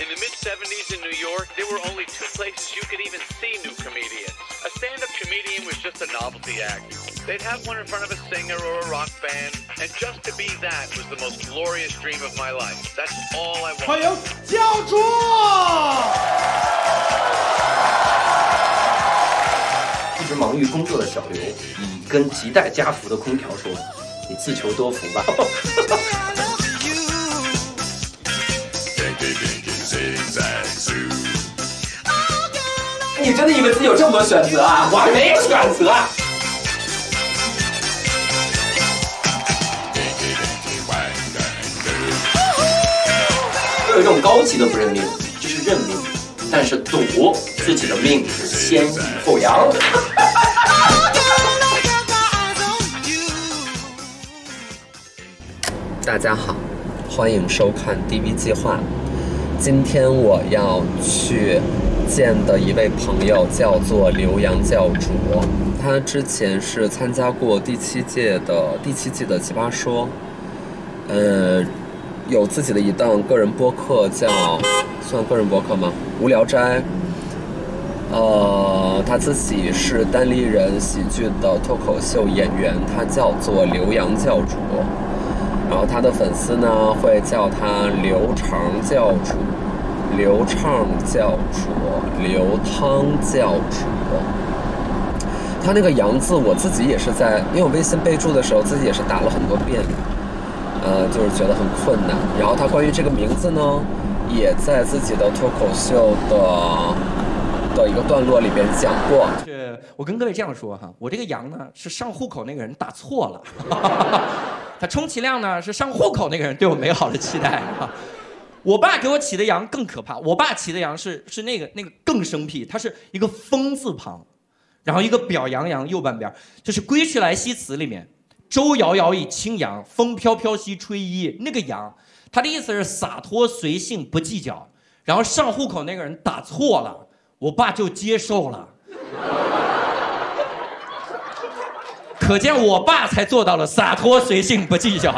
In the mid 70s in New York, there were only two places you could even see new comedians. A stand up comedian was just a novelty act. They'd have one in front of a singer or a rock band, and just to be that was the most glorious dream of my life. That's all I 欢 wanted. 迎教主。一直忙于工作的小刘，以跟亟待家福的空调说：“你自求多福吧。 真的以为自己有这么多选择啊？我还没有选择。有一种高级的不认命，就是认命，但是赌自己的命是先抑后扬。大家好，欢迎收看 DV 计划。今天我要去见的一位朋友叫做刘洋教主，他之前是参加过第七届的第七季的《奇葩说》，呃，有自己的一档个人播客叫算个人播客吗？无聊斋。呃，他自己是单立人喜剧的脱口秀演员，他叫做刘洋教主。然后他的粉丝呢会叫他刘长教主、刘畅教主、刘汤教主。他那个“杨”字，我自己也是在，因为我微信备注的时候自己也是打了很多遍，呃，就是觉得很困难。然后他关于这个名字呢，也在自己的脱口秀的的一个段落里边讲过。是我跟各位这样说哈，我这个羊呢是上户口那个人打错了，他充其量呢是上户口那个人对我美好的期待啊。我爸给我起的羊更可怕，我爸起的羊是是那个那个更生僻，它是一个风字旁，然后一个表扬扬右半边，就是《归去来兮辞》里面“舟遥遥以轻扬，风飘飘兮吹衣”那个扬，他的意思是洒脱随性不计较，然后上户口那个人打错了，我爸就接受了。可见我爸才做到了洒脱随性不计较。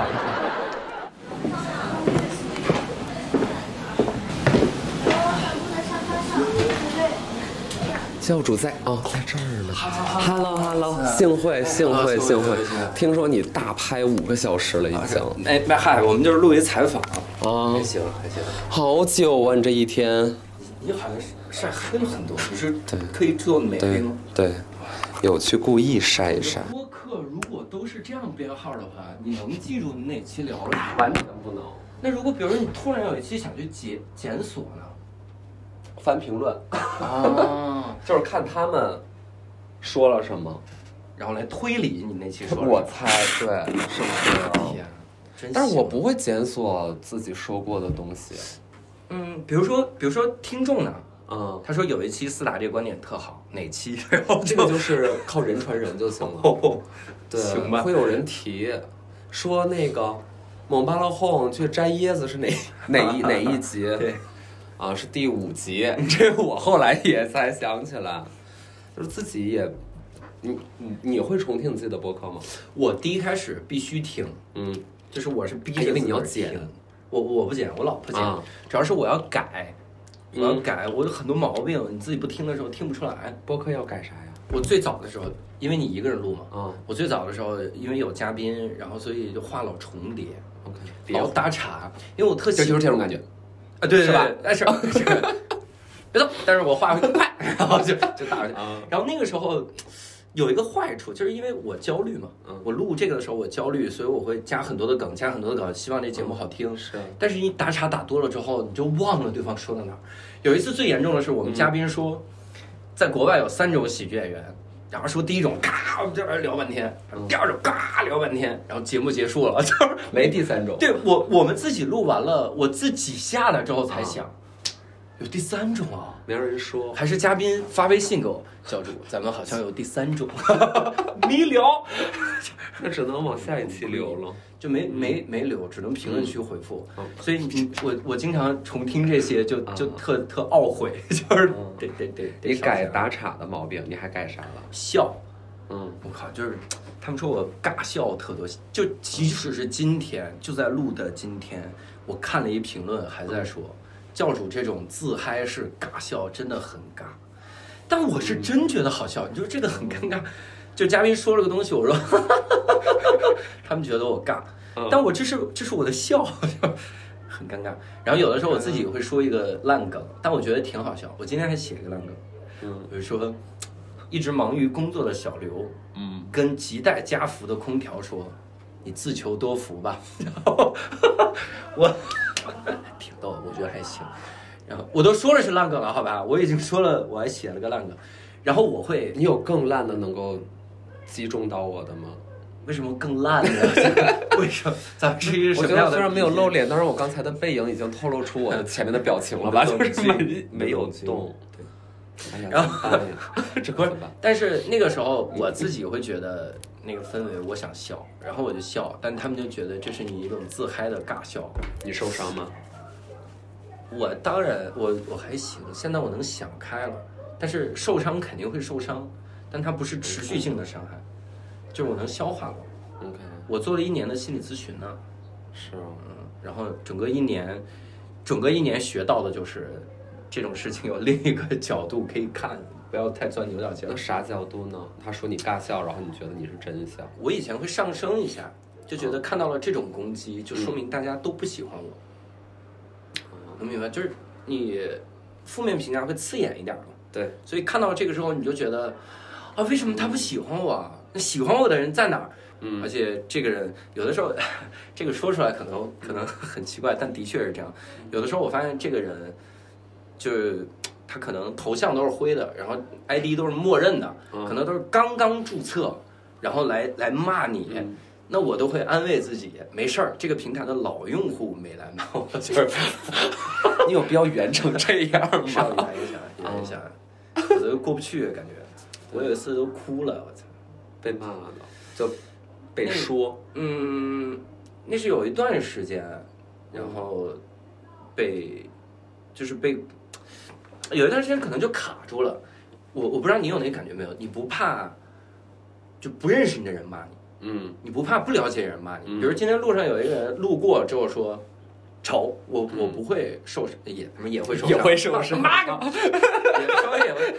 教主在哦，在这儿呢。Hello Hello，幸会幸会幸会，听说你大拍五个小时了已经哎，那嗨，我们就是录一采访，啊还，行还行。好久啊，你这一天。你好像晒黑了很多，你是对可以做美吗？对，有去故意晒一晒。播客如果都是这样编号的话，你能记住你哪期聊了？完全不能那如果比如说你突然有一期想去解检索呢？翻评论，啊，就是看他们说了什么，然后来推理你那期说我猜对是不是？天，真但是我不会检索自己说过的东西。嗯，比如说比如说听众呢，嗯，他说有一期四大这个观点特好，哪期？然后这个就是靠人传人就行了。哦，对，行吧会有人提说那个蒙巴勒哄去摘椰子是哪哪一哪一集？对，啊，是第五集。这我后来也才想起来，就是自己也，你你你会重听你自己的播客吗？我第一开始必须听，嗯，就是我是逼还以为你要剪听，我我不剪，我老婆剪啊，主要是我要改，我要嗯改，我有很多毛病，你自己不听的时候听不出来。播客要改啥呀？我最早的时候，因为你一个人录嘛，啊我最早的时候因为有嘉宾，然后所以就话老重叠，，OK，老搭茬，因为我特喜就就是这种感觉。啊，对是吧？但是是 别动，但是我话会更快，然后就就打过去。啊然后那个时候有一个坏处，就是因为我焦虑嘛，嗯我录这个的时候我焦虑，所以我会加很多的梗，加很多的梗，希望这节目好听。是但是你打岔打多了之后，你就忘了对方说到哪儿。有一次最严重的是，我们嘉宾说，在国外有三种喜剧演员，然后说第一种嘎这边聊半天，第二种嘎聊半天，然后节目结束了，就是没第三种。对我我们自己录完了，我自己下来之后才想，有第三种啊。没有人说。还是嘉宾发微信给我，教主，咱们好像有第三种，没聊，那只能往下一期留了。就没没没留，只能评论区回复。嗯所以你我我经常重听这些，就就嗯特特懊悔，就是嗯得得得得你改打岔的毛病，你还改啥了？笑，嗯，我靠，就是他们说我尬笑特多，就即使是今天，就在录的今天，我看了一评论还在说，教主这种自嗨式尬笑真的很尬，但我是真觉得好笑，你说这个很尴尬。就嘉宾说了个东西，我说，他们觉得我尬，但我这是这是我的笑，很尴尬。然后有的时候我自己会说一个烂梗，但我觉得挺好笑。我今天还写一个烂梗，嗯我就说，一直忙于工作的小刘，嗯，跟亟待加福的空调说：“你自求多福吧。” 然后我挺逗，我觉得还行。然后我都说了是烂梗了，好吧？我已经说了，我还写了个烂梗。然后我会你有更烂的能够击中到我的吗？为什么更烂呢？为什么？咱们是一什么样的？觉得虽然没有露脸，但是我刚才的背影已经透露出我前面的表情了吧？就是没没有动。对，哎呀，然后 不是？，但是那个时候我自己会觉得那个氛围，我想笑，然后我就笑，但他们就觉得这是你一种自嗨的尬笑。你受伤吗？我当然，我我还行，现在我能想开了，但是受伤肯定会受伤，但它不是持续性的伤害，就是我能消化了。OK，我做了一年的心理咨询呢，是吗，嗯，然后整个一年，整个一年学到的就是这种事情有另一个角度可以看，不要太钻牛角尖那。啥角度呢？他说你尬笑，然后你觉得你是真笑。我以前会上升一下，就觉得看到了这种攻击，就说明大家都不喜欢我。能明白？就是你负面评价会刺眼一点嘛。对，所以看到这个时候，你就觉得啊，为什么他不喜欢我啊？那喜欢我的人在哪儿？嗯而且这个人有的时候，这个说出来可能可能很奇怪，但的确是这样。有的时候我发现这个人，就是他可能头像都是灰的，然后 ID 都是默认的，嗯可能都是刚刚注册，然后来来骂你。嗯那我都会安慰自己，没事儿，这个平台的老用户没来骂我，就是 你有必要圆成这样吗？圆一下，圆一下，我都过不去，感觉。我有一次都哭了，我操。被骂了，就被说。嗯，那是有一段时间，然后被就是被有一段时间可能就卡住了。我我不知道你有那感觉没有？你不怕就不认识你的人骂你，嗯你不怕不了解人骂你。嗯比如今天路上有一个人路过之后说。丑，我我不会受伤，也他妈也会受伤，也会受伤妈个，也稍微也会，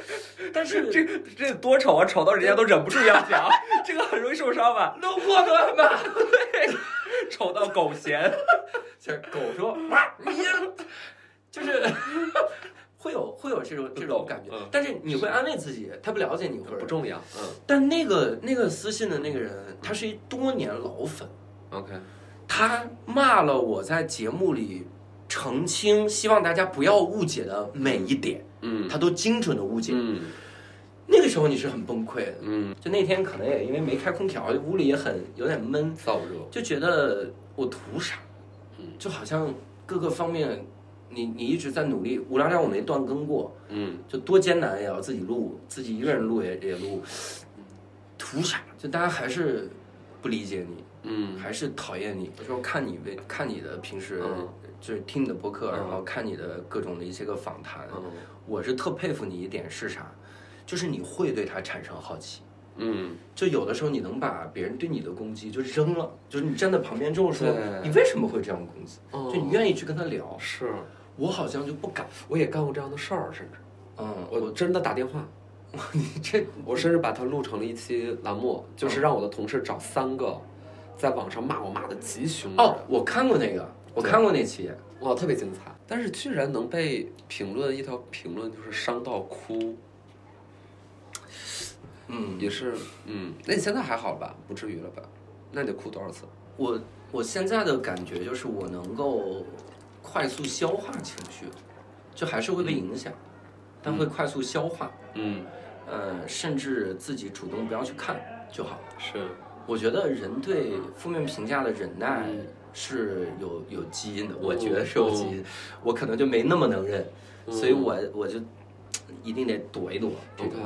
但是 这这多丑啊！丑到人家都忍不住要讲，这个很容易受伤吧？路过都要骂，丑到狗嫌。就是狗说哇，你就是会有会有这种这种感觉嗯，但是你会安慰自己，他不了解你或者不重要。嗯。但那个那个私信的那个人，他是一多年老粉，，OK，他骂了我在节目里澄清，希望大家不要误解的每一点，嗯。他都精准的误解。嗯。那个时候你是很崩溃的，嗯，就那天可能也因为没开空调，屋里也很有点闷，燥热。就觉得我图啥嗯，就好像各个方面，你你一直在努力，无聊斋我没断更过，嗯。就多艰难也要自己录，自己一个人录也也录，图啥？就大家还是不理解你，嗯。还是讨厌你。有时候看你为看你的平时嗯。就是听你的播客，嗯。然后看你的各种的一些个访谈，嗯。我是特佩服你一点是啥？就是你会对他产生好奇。嗯。就有的时候你能把别人对你的攻击就扔了，就是你站在旁边之后说你为什么会这样攻击，哦就你愿意去跟他聊。是，我好像就不敢。我也干过这样的事儿，甚至嗯，我真的打电话，你这 我甚至把它录成了一期栏目，就是让我的同事找三个在网上骂我骂的极凶的人哦，我看过那个，我看过那期。哇，特别精彩。但是居然能被评论一条评论就是伤到哭，嗯，也是，嗯，那你现在还好吧？不至于了吧？那你得哭多少次？我我现在的感觉就是我能够快速消化情绪，就还是会被影响，但会快速消化。嗯，呃，甚至自己主动不要去看就好。是，我觉得人对负面评价的忍耐嗯是有有基因的，我觉得是有基因，我可能就没那么能忍，所以我我就一定得躲一躲。这个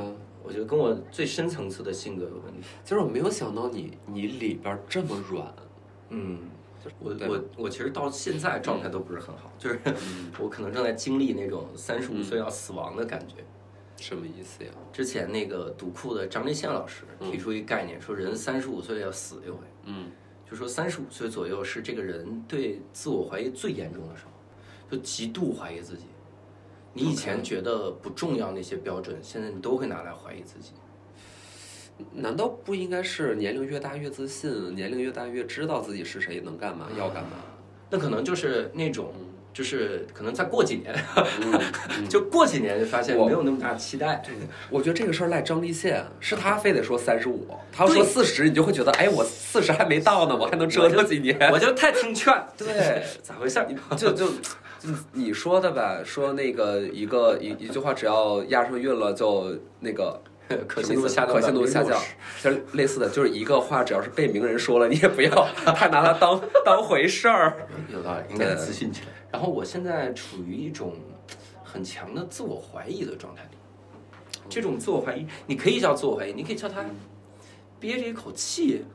我觉得跟我最深层次的性格有问题。就是我没有想到你你里边这么软，嗯，我我我其实到现在状态都不是很好，就是 我可能正在经历那种三十五岁要死亡的感觉。什么意思呀？之前那个读库的张立宪老师提出一个概念，说人三十五岁要死一回。嗯就说三十五岁左右是这个人对自我怀疑最严重的时候，就极度怀疑自己。你以前觉得不重要那些标准，现在你都会拿来怀疑自己。难道不应该是年龄越大越自信，年龄越大越知道自己是谁，能干嘛，要干嘛？那可能就是那种，就是可能再过几年，嗯就过几年就发现我没有那么大期待。我觉得这个事儿赖张立宪，是他非得说三十五，他要说四十，你就会觉得，哎，我四十还没到呢，我还能折腾几年。我就太听劝，对，咋回事就就你说的吧，说那个一个一一句话，只要押上韵了，就那个 可信度下降可信度下降就是类似的，就是一个话，只要是被名人说了，你也不要太拿它当当回事儿。有道理，应该自信起来。然后我现在处于一种很强的自我怀疑的状态里，这种自我怀疑，你可以叫自我怀疑，你可以叫他憋着一口气，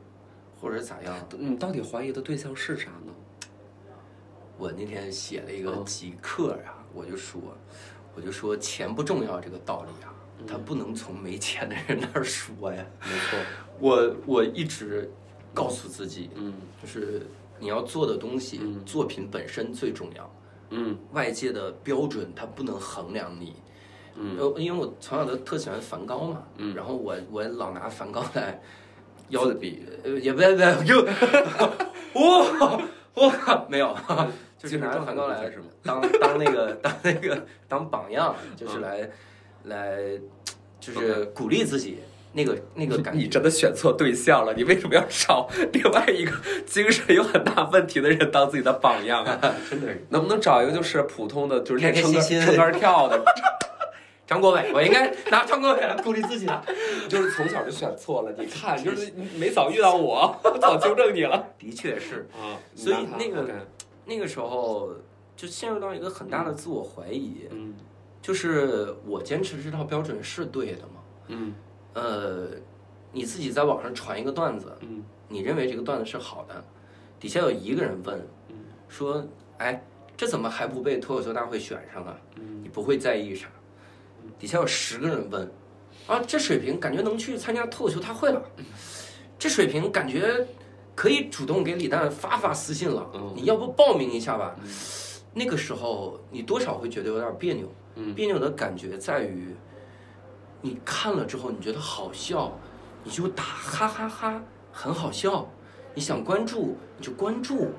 或者咋样。你到底怀疑的对象是啥呢？我那天写了一个嗯极客啊，我就说，我就说钱不重要这个道理啊，他不能从没钱的人那儿说呀。没错，我我一直告诉自己，嗯就是你要做的东西，嗯作品本身最重要。嗯外界的标准它不能衡量你。嗯呃，因为我从小都特喜欢梵高嘛，嗯然后我我老拿梵高来要自比，呃，也不要不要就，哇哇没有，就是拿梵高来？当当那个当那个当榜样，就是来来就是鼓励自己那个那个感觉。你真的选错对象了，你为什么要找另外一个精神有很大问题的人当自己的榜样啊？真的是能不能找一个就是普通的，就是练撑杆撑杆跳的？张国伟，我应该拿张国伟来鼓励自己的。就是从小就选错了，你看，就是没早遇到我，我早纠正你了的确是，啊。所以那个那个时候就陷入到一个很大的自我怀疑，嗯就是我坚持这套标准是对的吗？嗯呃，你自己在网上传一个段子，嗯你认为这个段子是好的，底下有一个人问，说，哎，这怎么还不被脱口秀大会选上啊？你不会在意啥？底下有十个人问，啊，这水平感觉能去参加脱口秀大会了，这水平感觉可以主动给李诞发发私信了，嗯你要不报名一下吧？那个时候你多少会觉得有点别扭，嗯别扭的感觉在于，你看了之后你觉得好笑，你就打哈哈哈，很好笑。你想关注你就关注，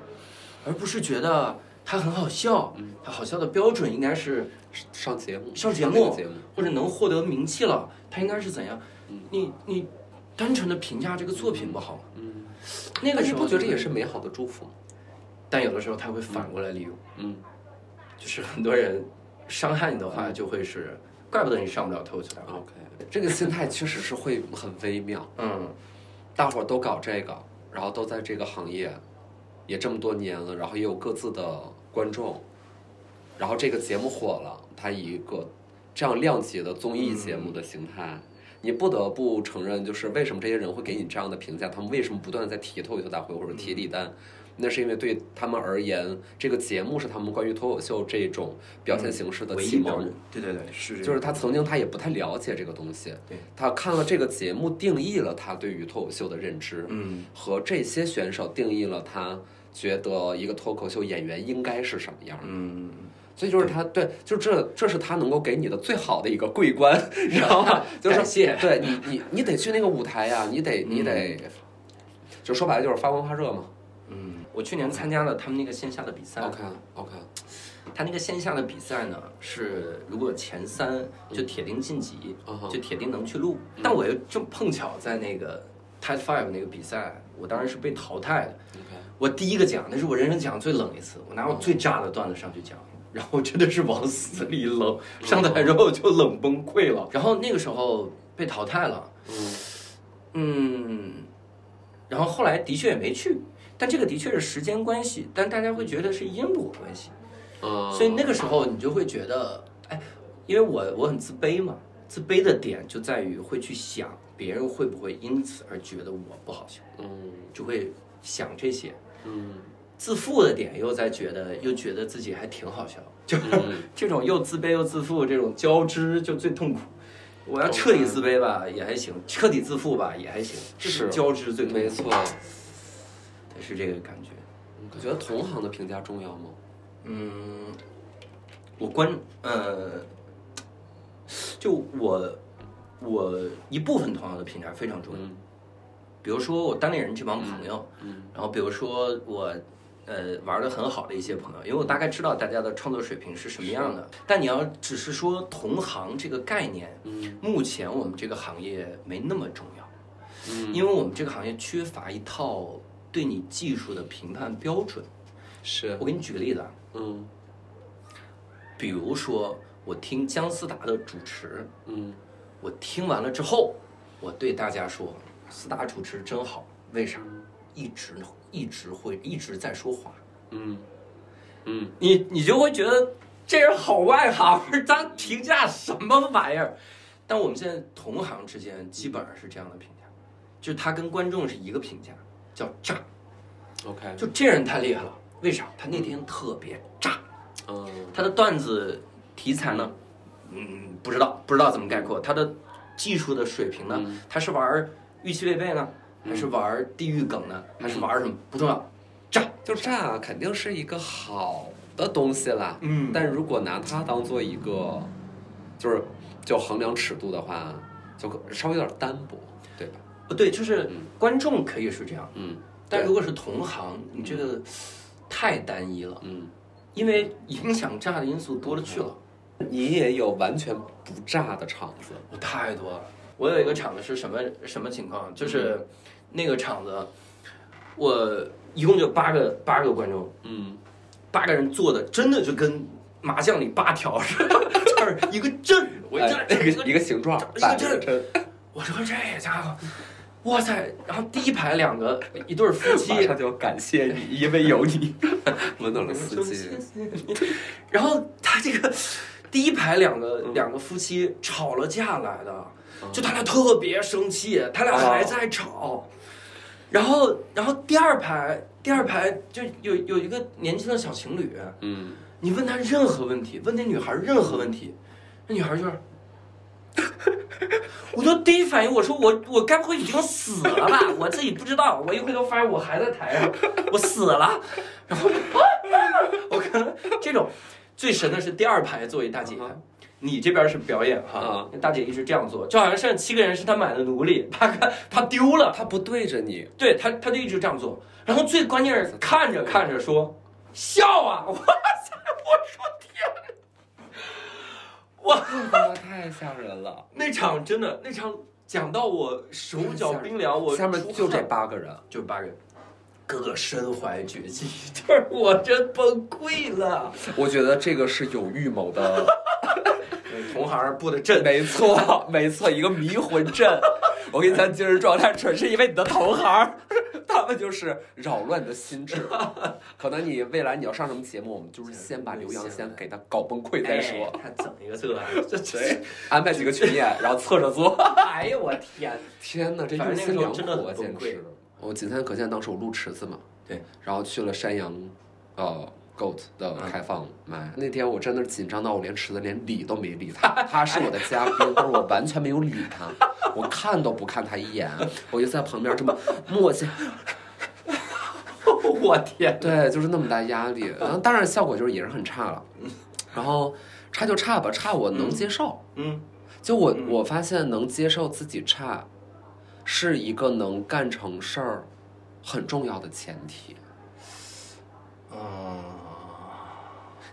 而不是觉得它很好笑。它好笑的标准应该是上节目上节目节目，或者能获得名气了，它应该是怎样？你你单纯的评价这个作品不好吗？嗯，那个时候你不觉得也是美好的祝福吗？但有的时候他会反过来利用，嗯就是很多人伤害你的话，就会是，怪不得你上不了脱口秀大会。，OK，这个心态确实是会很微妙。嗯，大伙儿都搞这个，然后都在这个行业，也这么多年了，然后也有各自的观众，然后这个节目火了，它以一个这样量级的综艺节目的形态，你不得不承认，就是为什么这些人会给你这样的评价，他们为什么不断的在提脱口秀大会或者提李诞。那是因为对他们而言，这个节目是他们关于脱口秀这种表现形式的启蒙。对对对，是就是他曾经他也不太了解这个东西，对。他看了这个节目，定义了他对于脱口秀的认知，嗯，和这些选手定义了他觉得一个脱口秀演员应该是什么样的。嗯，所以就是他对，就这这是他能够给你的最好的一个桂冠，你知道吗？就是谢。对你你你得去那个舞台呀，你得你得，就说白了就是发光发热嘛。嗯，我去年参加了他们那个线下的比赛。OK OK，他那个线下的比赛呢，是如果前三就铁定晋级，嗯就铁定能去录。但我又正碰巧在那个 TED Five 那个比赛，我当然是被淘汰的。OK 我第一个讲，那是我人生讲最冷一次，我拿我最炸的段子上去讲，然后真的是往死里冷，上台之后就冷崩溃了。然后那个时候被淘汰了，嗯嗯，然后后来的确也没去，但这个的确是时间关系，但大家会觉得是因果关系。嗯，所以那个时候你就会觉得，哎，因为我我很自卑嘛，自卑的点就在于会去想别人会不会因此而觉得我不好笑，嗯就会想这些。嗯自负的点又在觉得又觉得自己还挺好笑，就嗯 这种又自卑又自负这种交织就最痛苦。我要彻底自卑吧也还行，彻底自负吧也还行，这是交织最痛苦没错。是这个感觉。你觉得同行的评价重要吗？嗯，我关呃，就我我一部分同行的评价非常重要。嗯比如说我单立人这帮朋友，嗯然后比如说我呃玩的很好的一些朋友，因为我大概知道大家的创作水平是什么样的。但你要只是说同行这个概念，嗯目前我们这个行业没那么重要，嗯，因为我们这个行业缺乏一套对你技术的评判标准。是我给你举个例子啊，嗯比如说我听姜思达的主持，嗯我听完了之后，我对大家说，思达主持真好，为啥？一直一直会一直在说话，嗯嗯你你就会觉得这人好外行，他评价什么玩意儿？但我们现在同行之间基本上是这样的评价，就是他跟观众是一个评价，叫炸，，OK，就这人太厉害了，为啥？他那天特别炸，嗯。他的段子题材呢，嗯，不知道不知道怎么概括。他的技术的水平呢，嗯。他是玩预期违背呢，还是玩地狱梗呢，还是玩什么？不重要，炸。就炸肯定是一个好的东西啦。嗯。但如果拿它当做一个，就是就衡量尺度的话，就可稍微有点单薄，不对，就是嗯。观众可以是这样，嗯但如果是同行，你这个太单一了，嗯，因为影响炸的因素多了去了。你也有完全不炸的场子，我太多了。我有一个场子是什么什么情况？就是那个场子，我一共就八个八个观众，嗯。八个人坐的真的就跟麻将里八条似的，就是一个阵，我一哎一个一个形状，一个摆阵我说这家伙，哇塞！然后第一排两个一对儿夫妻马，上就感谢你，因为有你 温暖了四季。然后他这个第一排两个两个夫妻吵了架来的，就他俩特别生气，他俩还在吵。然后，然后第二排第二排就有有一个年轻的小情侣，嗯，你问他任何问题，问那女孩任何问题，那女孩就是，我就第一反应我说我我该不会已经死了吧？我自己不知道，我一回头发现我还在台上，我死了，然后我可能这种最神的是第二排座位大姐。你这边是表演哈大姐一直这样做，就好像剩七个人是她买的奴隶，怕怕丢了，他不对着你，对他，他就一直这样做。然后最关键是看着看着说笑啊！我操！我说哇，太吓人了。那场真的那场讲到我手脚冰凉，我下面就这八个人，就八个人，个个身怀绝技，就是我真崩溃了。我觉得这个是有预谋的。同行布的阵，没错，没错，一个迷魂阵。我跟你讲，精神状态纯是因为你的同行，他们就是扰乱你的心智。可能你未来你要上什么节目，我们就是先把刘洋先给他搞崩溃再说，哎他整一个这，这这对，安排几个群演，然后侧着坐。哎呦我天！天哪，这用心良苦啊，简直！我仅参可见，当时我录池子嘛，对，然后去了山羊，呃，Goat 的开放麦。那天我真的紧张到我连池子连理都没理他，他是我的嘉宾，但是我完全没有理他，我看都不看他一眼，我就在旁边这么默契，我天！对，就是那么大压力。然后当然效果就是也是很差了，然后差就差吧，差我能接受。嗯，就我我发现能接受自己差，是一个能干成事儿很重要的前提。啊，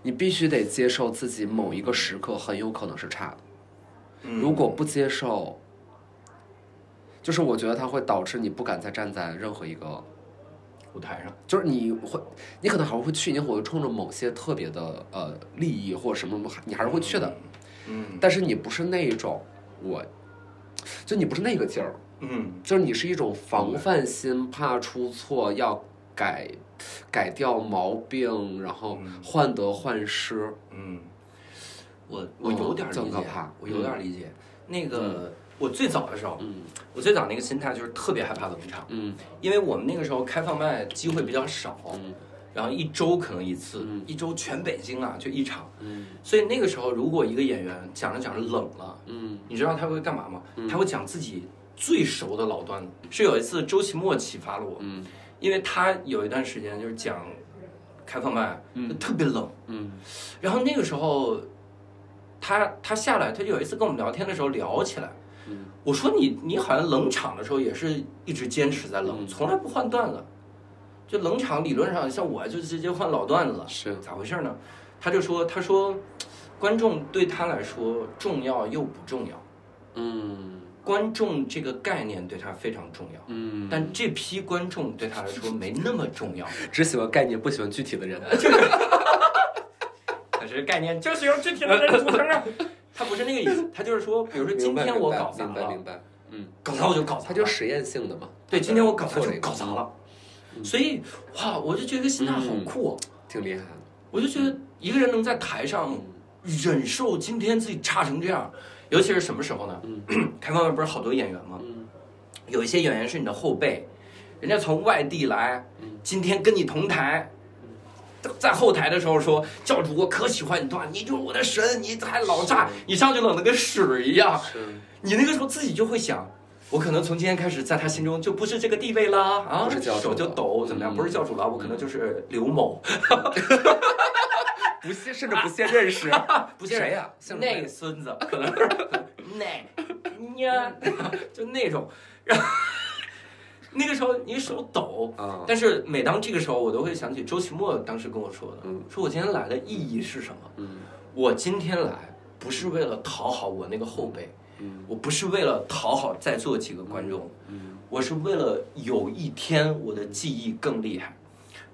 你必须得接受自己某一个时刻很有可能是差的，嗯。如果不接受，就是我觉得它会导致你不敢再站在任何一个，舞台上，就是你会，你可能还会去，你会冲着某些特别的呃利益或什么什么，你还是会去的，嗯但是你不是那一种，我，就你不是那个劲儿，嗯。就是你是一种防范心，怕出错，要改改掉毛病，然后患得患失。嗯，我我有点理解这么可怕，我有点理解。那个我最早的时候，嗯我最早那个心态就是特别害怕冷场，嗯因为我们那个时候开放麦机会比较少，嗯然后一周可能一次嗯，一周全北京啊就一场，嗯所以那个时候如果一个演员讲着讲着冷了，嗯你知道他会干嘛吗？嗯他会讲自己最熟的老段子。是有一次周奇墨启发了我，嗯因为他有一段时间就是讲开放麦，特别冷。嗯。然后那个时候，他他下来，他就有一次跟我们聊天的时候聊起来，嗯。我说你你好像冷场的时候也是一直坚持在冷，嗯。从来不换段子。就冷场理论上像我就直接换老段子。了，是。咋回事呢？他就说他说，观众对他来说重要又不重要，嗯观众这个概念对他非常重要。嗯，但这批观众对他来说没那么重要，只喜欢概念，不喜欢具体的人。可是概念就是由具体的人组成的。他不是那个意思，他就是说，比如说今天我搞砸了，明白明白，嗯，搞砸我就搞砸了，它就实验性的嘛。对，今天我搞砸就搞砸了，所以哇，我就觉得这个心态好酷、哦，挺厉害的。我就觉得一个人能在台上忍受今天自己差成这样，尤其是什么时候呢？嗯 开放麦不是好多演员吗？嗯有一些演员是你的后辈，人家从外地来，今天跟你同台。在后台的时候说：“教主，我可喜欢你段，你就是我的神，你还老炸，你上去冷的跟屎一样。是，你那个时候自己就会想，我可能从今天开始，在他心中就不是这个地位啦，啊，不是教主手就抖，怎么样？嗯不是教主了，我可能就是刘某，不屑，甚至不屑认识。不屑谁呀？姓那个孙子，可能是。那呀，就那种，然后那个时候你手抖，啊，但是每当这个时候，我都会想起周奇墨当时跟我说的，嗯说我今天来的意义是什么？嗯？我今天来不是为了讨好我那个后辈，嗯我不是为了讨好在座几个观众，嗯我是为了有一天我的记忆更厉害，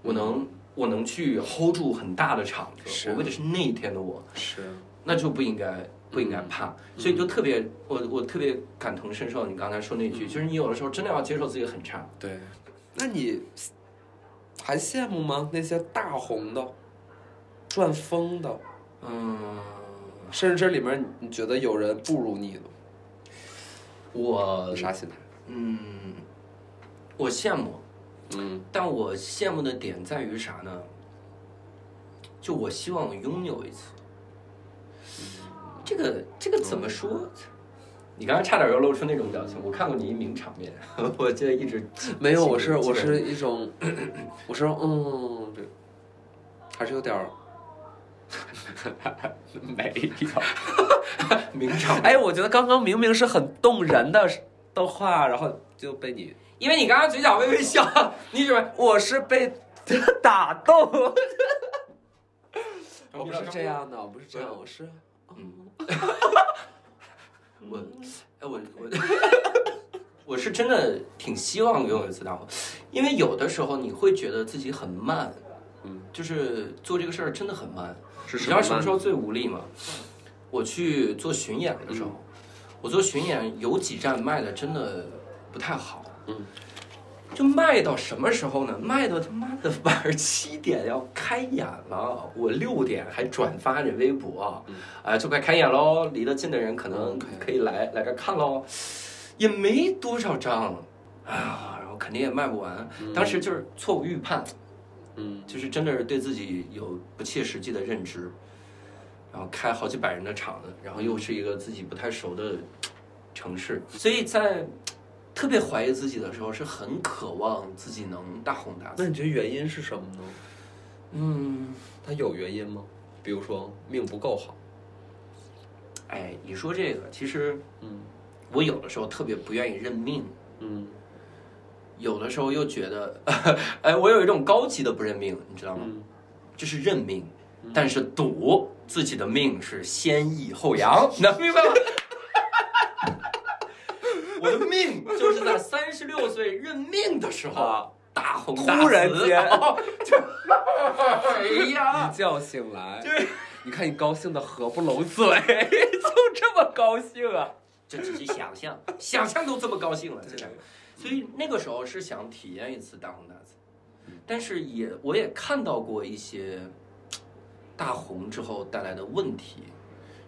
我能我能去 hold 住很大的场子，我为的是那一天的我，是，那就不应该不应该怕，所以就特别我我特别感同身受你刚才说那句，就是你有的时候真的要接受自己很差，对。那你还羡慕吗？那些大红的、赚疯的，嗯，甚至这里面你觉得有人不如你的，我啥心态？嗯，我羡慕，嗯但我羡慕的点在于啥呢？就我希望我拥有一次。这个这个怎么说？你刚刚差点又露出那种表情，我看过你一名场面，我记得一直没有，我是我是一种，我是嗯，对，还是有点儿，没有。名场面。哎，我觉得刚刚明明是很动人的的话，然后就被你，因为你刚刚嘴角微微笑，你准备我是被打动。我不是这样的，我不是这样，我是，嗯 我，哎我我 我是真的挺希望拥有一次大火，因为有的时候你会觉得自己很慢，嗯，就是做这个事儿真的很慢。是你知道什么时候最无力吗？我去做巡演的时候，我做巡演有几站卖的真的不太好，嗯，就卖到什么时候呢？卖到他妈的晚上七点要开演了，我六点还转发着微博，嗯。啊，就快开演喽，离得近的人可能可以来来这看喽，也没多少张，啊，然后肯定也卖不完，当时就是错误预判，嗯。就是真的是对自己有不切实际的认知，然后开好几百人的场子，然后又是一个自己不太熟的城市，所以在特别怀疑自己的时候，是很渴望自己能大红大紫。那你觉得原因是什么呢？嗯，它有原因吗？比如说命不够好，哎，你说这个，其实嗯我有的时候特别不愿意认命，嗯有的时候又觉得，哎，我有一种高级的不认命，你知道吗？嗯就是认命，但是赌自己的命是先抑后扬，能明白吗？我的命就是在三十六岁认命的时候啊。大红大紫，突然间。哦 就 哎呀。一，觉醒来，对，你看你高兴的合不拢嘴，就这么高兴啊！这只是想象，想象都这么高兴了，真的。所以那个时候是想体验一次大红大紫，但是也我也看到过一些大红之后带来的问题。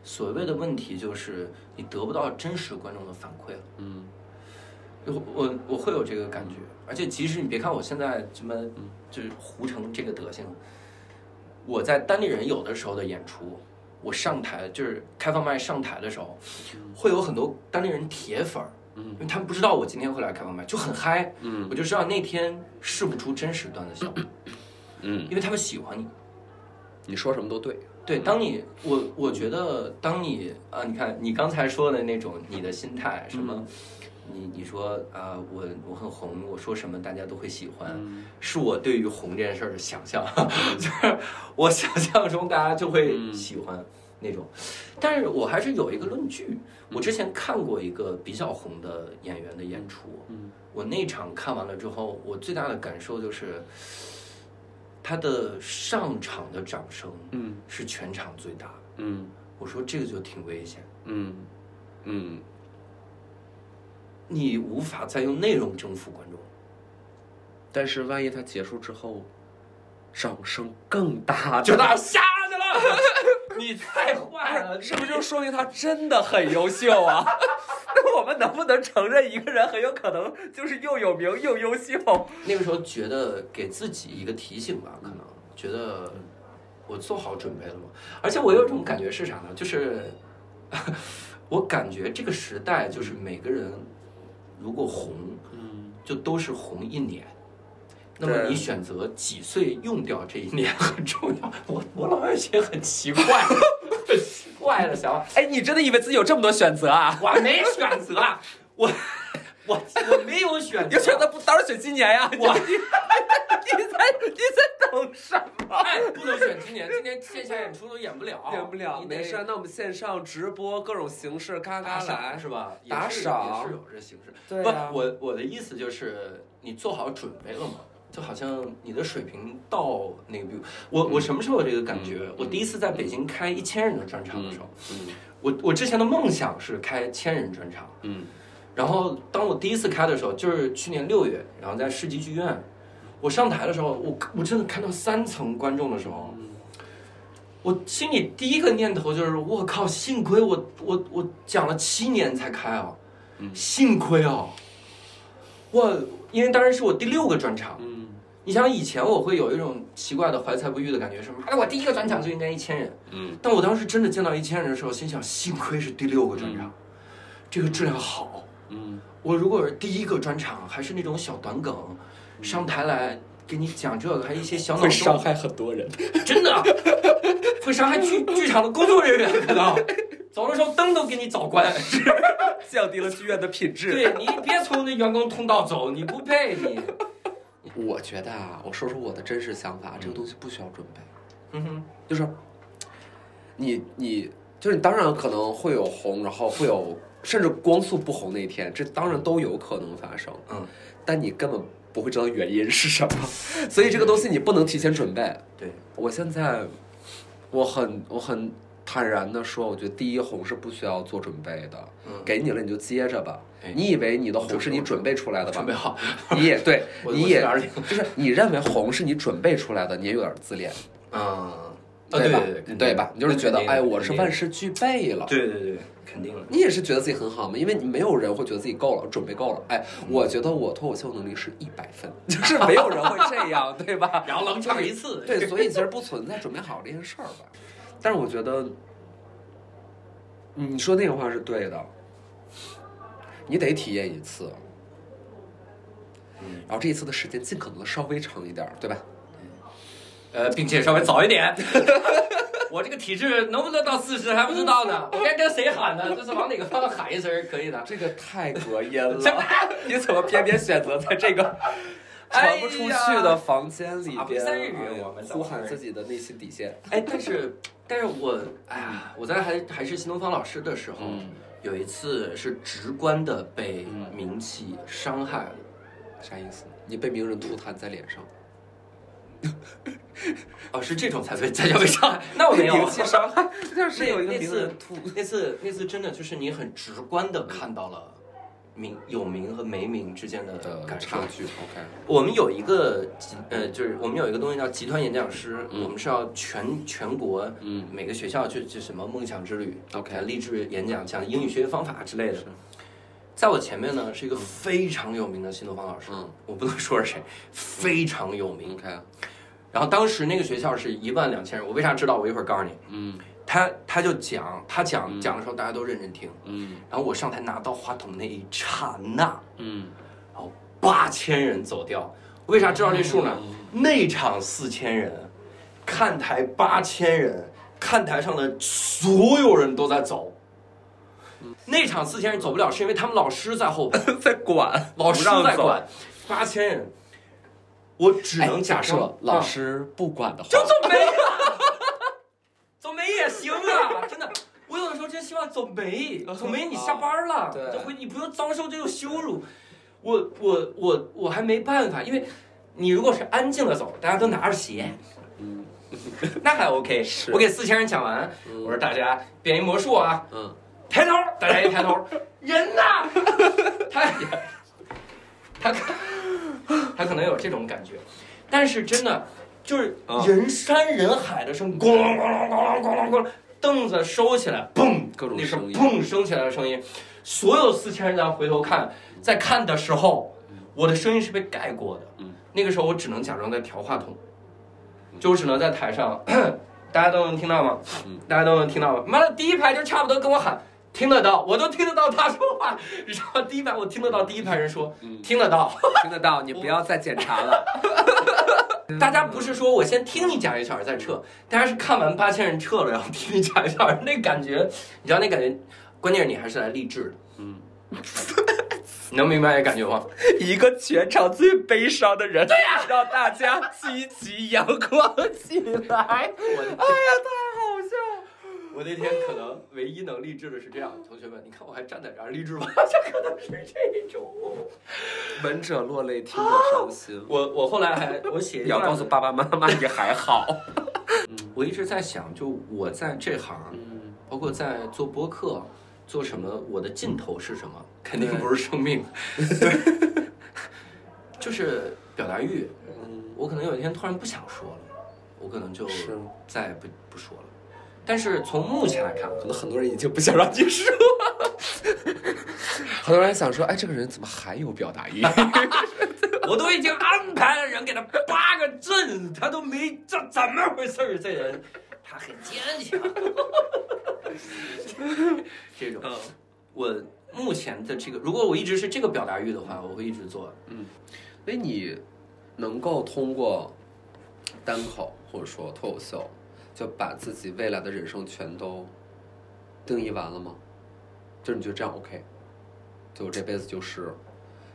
所谓的问题就是你得不到真实观众的反馈了。嗯我我我会有这个感觉，而且即使你别看我现在什么就是糊成这个德行，我在单立人有的时候的演出，我上台就是开放麦上台的时候，会有很多单立人铁粉儿，嗯因为他们不知道我今天会来开放麦，就很嗨，嗯我就知道那天试不出真实段子效果，嗯，因为他们喜欢你。你说什么都对。对，当你我我觉得，当你啊，你看你刚才说的那种你的心态，什么，你你说啊，我我很红，我说什么大家都会喜欢，是我对于红这件事儿的想象，就是我想象中大家就会喜欢那种，但是我还是有一个论据，我之前看过一个比较红的演员的演出，我那场看完了之后，我最大的感受就是。他的上场的掌声，嗯是全场最大的。嗯我说这个就挺危险，嗯嗯，你无法再用内容征服观众。但是万一他结束之后，掌声更大，就他下去了，你太坏了，是不是就说明他真的很优秀啊？那我们能不能承认一个人很有可能就是又有名又优秀？那个时候觉得给自己一个提醒吧，可能觉得我做好准备了吗？而且我有一种感觉是啥呢？就是 我感觉这个时代就是每个人如果红，嗯，就都是红一年。那么你选择几岁用掉这一年很重要。我我老有一些很奇怪、很奇怪的想法。哎，你真的以为自己有这么多选择啊？我没选择，啊，我我我没有选择，有选择不当然选今年呀？我你 你在你在等什么？哎，不能选今年，今年线下演出都演不了，演不了，没事。那我们线上直播各种形式，嘎嘎来是吧？也打是赏也是有这形式。对啊不，我我的意思就是你做好准备了吗？就好像你的水平到那个，比如我我什么时候有这个感觉？我第一次在北京开一千人的专场的时候，嗯。我我之前的梦想是开千人专场，嗯。然后当我第一次开的时候，就是去年六月，然后在世纪剧院，我上台的时候，我我真的看到三层观众的时候，我心里第一个念头就是我靠，幸亏我我我讲了七年才开啊，幸亏啊，我因为当时是我第六个专场，嗯你想以前我会有一种奇怪的怀才不遇的感觉，什么哎我第一个专场就应该一千人，嗯但我当时真的见到一千人的时候，心想幸亏是第六个专场，这个质量好。嗯我如果是第一个专场，还是那种小短梗，上台来给你讲这个，还一些小脑会，伤害很多人。真的会伤害剧剧场的工作人员，可能走的时候灯都给你早关。降低了剧院的品质。对你别从那员工通道走，你不配你。我觉得啊，我说说我的真实想法，这个东西不需要准备，嗯哼，就是你你就是你当然可能会有红，然后会有甚至光速不红那一天，这当然都有可能发生，嗯，但你根本不会知道原因是什么，所以这个东西你不能提前准备。对，我现在我很我很坦然的说，我觉得第一红是不需要做准备的，嗯给你了你就接着吧哎。你以为你的红是你准备出来的吧？准备好，你也对，你也就是你认为红是你准备出来的，你也有点自恋，嗯，啊对吧？对吧？你就是觉得哎，我是万事俱备了。对对对，肯定了。你也是觉得自己很好吗？因为你没有人会觉得自己够了，准备够了。哎，我觉得我脱口秀能力是一百分，就是没有人会这样，对吧？然后冷场一次，对，所以其实不存在准备好这件事儿吧。但是我觉得，你说那个话是对的，你得体验一次，然后这一次的时间尽可能的稍微长一点儿，对吧？呃，并且稍微早一点。我这个体质能不能到四十还不知道呢，我该跟谁喊呢？就是往哪个方向喊一声儿可以的？这个太隔音了，你怎么偏偏选择在这个传不出去的房间里咋边，我们呼喊自己的内心底线？哎，但是，但是我，哎呀，我在还还是新东方老师的时候，嗯有一次是直观的被嗯名气伤害了。啥意思？你被名人吐痰在脸上，哦，是这种才被才叫被伤害？那我没有。名气伤害，就是那有一个名那次人吐。那次那次真的就是你很直观的看到了名有名和没名之间的差距，OK，我们有一个集呃，就是我们有一个东西叫集团演讲师，嗯我们是要全全国嗯每个学校去去什么梦想之旅 OK 呃励志演讲，讲英语学习方法之类的。在我前面呢是一个非常有名的新东方老师，嗯我不能说是谁，非常有名。OK，然后当时那个学校是一万两千人，我为啥知道？我一会儿告诉你。嗯他他就讲，他讲嗯讲的时候大家都认真听，嗯然后我上台拿到话筒那一刹那，嗯然后八千人走掉，为啥知道这数呢？内场四千人，看台八千人，看台上的所有人都在走。内场四千人走不了，是因为他们老师在后边，在管，老师在管。八千人，我只能假设设老啊师不管的话，就走没啊，走没也行啊，真的。我有的时候真希望走没，走没你下班了，对这回你不用遭受这种羞辱。我我我我还没办法，因为你如果是安静的走，大家都拿着鞋，嗯那还 OK。我给四千人讲完，嗯我说大家变一魔术啊，嗯，抬头，大家一抬头，人呢？他他他可能有这种感觉，但是真的就是啊人山人海的声，咣啷咣啷咣啷咣啷咣啷，凳子收起来，嘣，各种声音砰升起来的声音，所有四千人在回头看，在看的时候，我的声音是被盖过的。嗯那个时候我只能假装在调话筒，就只能在台上，大家都能听到吗？嗯大家都能听到吗？妈的，第一排就差不多跟我喊。听得到，我都听得到他说话。然后第一排我听得到第一排人说，嗯听得到。听得到，你不要再检查了。大家不是说我先听你讲一个小时再撤，大家是看完八千人撤了，然后听你讲一个小时，那感觉，你知道那感觉，关键是你还是来励志的，嗯，能明白这感觉吗？一个全场最悲伤的人，对呀、让大家积极阳光起来。哎呀，太好笑了。我那天可能唯一能励志的是这样，同学们，你看我还站在这儿励志吗？这可能是这种。闻者落泪，听者伤心。我我后来还我写要告诉爸爸妈妈你还好。我一直在想，就我在这行，嗯，包括在做播客，做什么，我的尽头是什么？肯定不是生命，就是表达欲。嗯我可能有一天突然不想说了，我可能就再也不不说了。但是从目前来看，可能很多人已经不想让你说。很多人想说，哎，这个人怎么还有表达欲？我都已经安排了人给他八个阵，他都没这怎么回事儿？这人他很坚强。这种，我目前的这个，如果我一直是这个表达欲的话，我会一直做。嗯所以你能够通过单口或者说脱口秀，就把自己未来的人生全都定义完了吗？就是你觉得这样 OK？就我这辈子就是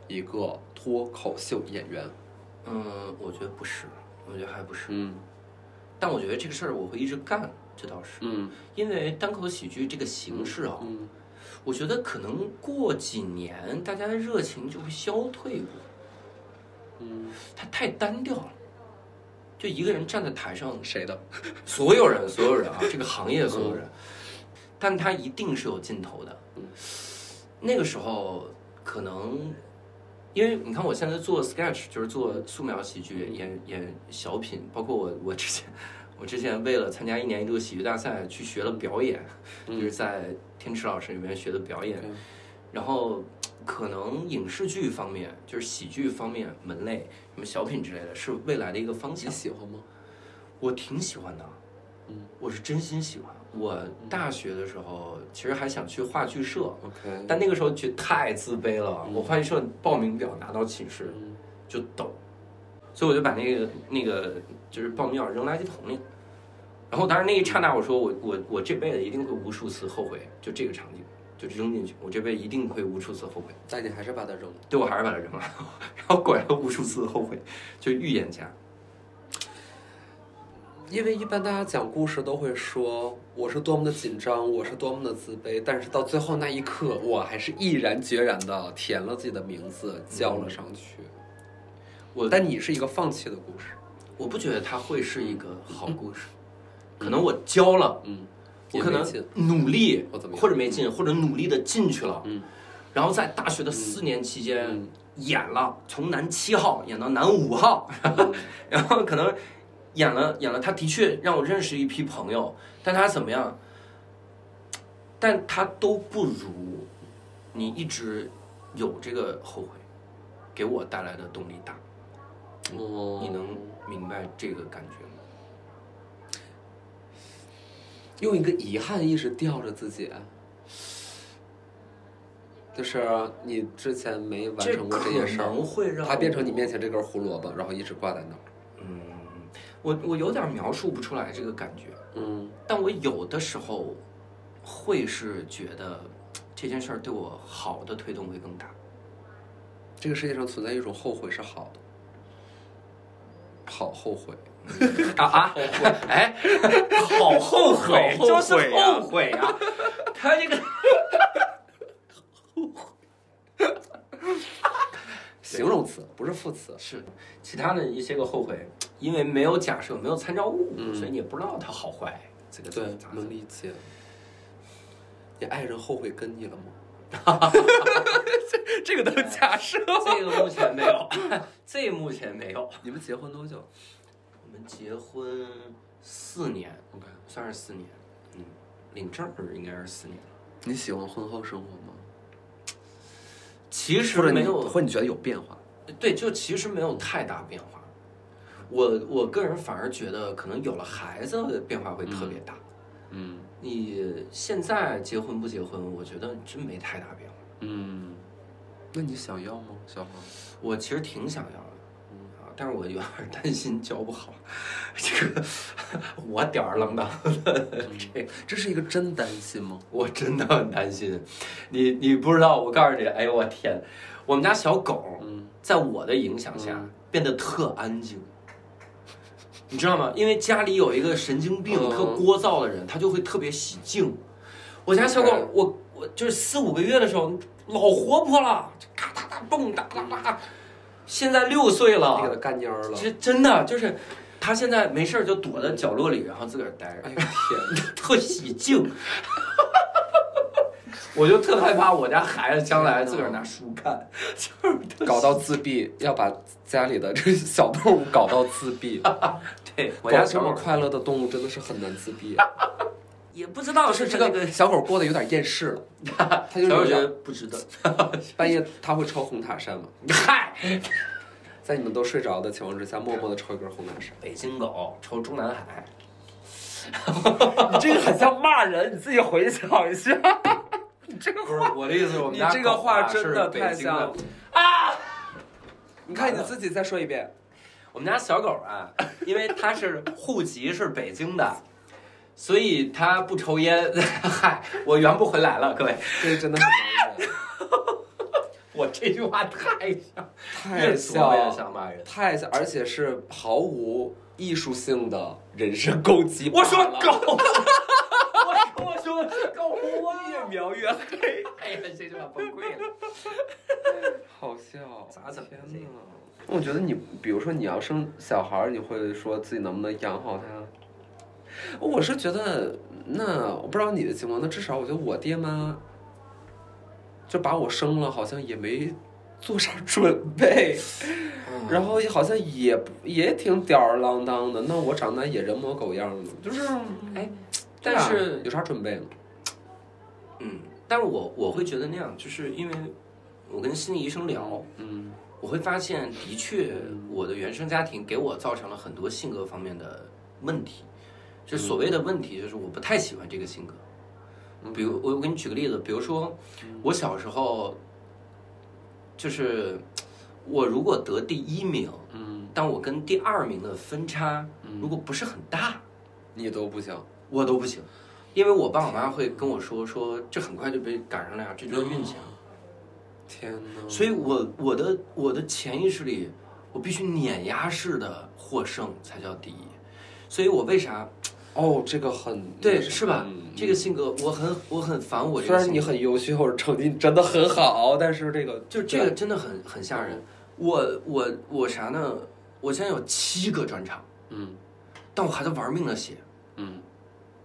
一个脱口秀演员。嗯，我觉得不是，我觉得还不是。嗯但我觉得这个事儿我会一直干，这倒是。嗯因为单口喜剧这个形式啊，嗯我觉得可能过几年大家的热情就会消退过。嗯，它太单调了。就一个人站在台上，谁的？所有人，所有人啊，这个行业所有人，但他一定是有尽头的嗯。那个时候可能，因为你看我现在做 sketch，就是做素描喜剧，演演小品，包括我我之前我之前为了参加一年一度喜剧大赛去学了表演，嗯。就是在天池老师里面学的表演，然后可能影视剧方面，就是喜剧方面门类，什么小品之类的，是未来的一个方向你向。喜欢吗？我挺喜欢的，嗯，我是真心喜欢。我大学的时候其实还想去话剧社，OK，但那个时候觉得太自卑了。嗯我话剧社报名表拿到寝室嗯就抖，所以我就把那个那个就是报名表扔垃圾桶里。然后当时那一刹那，我说我我我这辈子一定会无数次后悔，就这个场景就扔进去，我这辈子一定会无数次后悔。但你还是把它扔了。对我还是把它扔了，然后果然无数次后悔，就预言家。因为一般大家讲故事都会说我是多么的紧张，我是多么的自卑，但是到最后那一刻，我还是毅然决然的填了自己的名字，交了上去。我但你是一个放弃的故事，我不觉得它会是一个好故事，可能我交了，嗯，我可能努力或者没进，或者努力的进去了，嗯，然后在大学的四年期间嗯。演了，从男七号演到男五号，然后可能演了演了，他的确让我认识一批朋友，但他怎么样？但他都不如你一直有这个后悔给我带来的动力大。哦。你能明白这个感觉吗？用一个遗憾一直吊着自己，就是你之前没完成过这件事儿，它变成你面前这根胡萝卜，然后一直挂在那儿。嗯，我我有点描述不出来这个感觉，嗯但我有的时候会是觉得这件事儿对我好的推动会更大。这个世界上存在一种后悔是好的，好后悔。啊啊！哎，好后悔，好后悔就是呀后悔啊！他这个 形容词不是副词。是其他的一些个后悔，因为没有假设，没有参照物，嗯所以你也不知道它好坏。这个对咋，能理解。你爱人后悔跟你了吗？这这个能假设这个目前没有，这个目前没有。你们结婚多久我们结婚四年？OK。算是四年，嗯，领证儿应该是四年。你喜欢婚后生活吗？其实没有或者你觉得有变化？对，就其实没有太大变化。我我个人反而觉得，可能有了孩子变化会特别大。嗯你现在结婚不结婚，我觉得真没太大变化。嗯。那你想要吗，小孩？我其实挺想要的，啊，但是我有点担心教不好，这个我吊儿郎当的，这这是一个真担心吗？我真的很担心。你你不知道，我告诉你，哎呦我天，我们家小狗嗯在我的影响下嗯变得特安静。你知道吗？因为家里有一个神经病、嗯特聒噪的人，他就会特别喜静。我家小狗嗯，我我就是四五个月的时候老活泼了，就咔哒哒蹦哒哒哒。现在六岁了，你给他干蔫儿了。这真的就是，他现在没事儿就躲在角落里，然后自个儿待着，哎呦天哪！特喜静。我就特害怕我家孩子将来自个儿拿书看，就是搞到自闭，要把家里的这个小动物搞到自闭。对我我家这么快乐的动物真的是很难自闭。也不知道是这个个小狗过得有点厌世了，他就小狗觉得不值得。半夜他会抽红塔山嘛，嗨，在你们都睡着的情况之下，默默的抽一根红塔山。北京狗抽中南海，你这个很像骂人，你自己回想一下。你这个不是我的意思是我们你家这个话真的是北太京的像啊！你看你自己再说一遍。我们家小狗啊，因为它是户籍是北京的，所以他不抽烟。嗨，我圆不回来了，各位，这个真的很难忍，我这句话太像，太越说越像，像骂人。太像，而且是毫无艺术性的人身攻击。我说狗，我我说的是狗啊！越描越黑，哎呀，这句话崩溃了。好笑，咋整天这个哪！我觉得你，比如说你要生小孩儿，你会说自己能不能养好他？我是觉得，那我不知道你的情况，那至少我觉得我爹妈就把我生了，好像也没做啥准备，然后好像也也挺吊儿郎当的。那我长大也人模狗样的，就是哎，但是有啥准备呢？嗯，但是我我会觉得那样，就是因为我跟心理医生聊，嗯我会发现，的确，我的原生家庭给我造成了很多性格方面的问题。就所谓的问题，就是我不太喜欢这个性格。比如，我我给你举个例子，比如说，我小时候，就是我如果得第一名，嗯，但我跟第二名的分差如果不是很大，你都不行。我都不行，因为我爸我妈会跟我说说这很快就被赶上了呀，这就是运气啊。天哪！所以我我的我的潜意识里，我必须碾压式的获胜才叫第一。所以我为啥哦，这个很对是吧？嗯这个性格我很我很烦我这虽然你很优秀，或者成绩真的很好，但是这个就这个真的很很吓人。我我我啥呢？我现在有七个专场，嗯但我还在玩命的写。嗯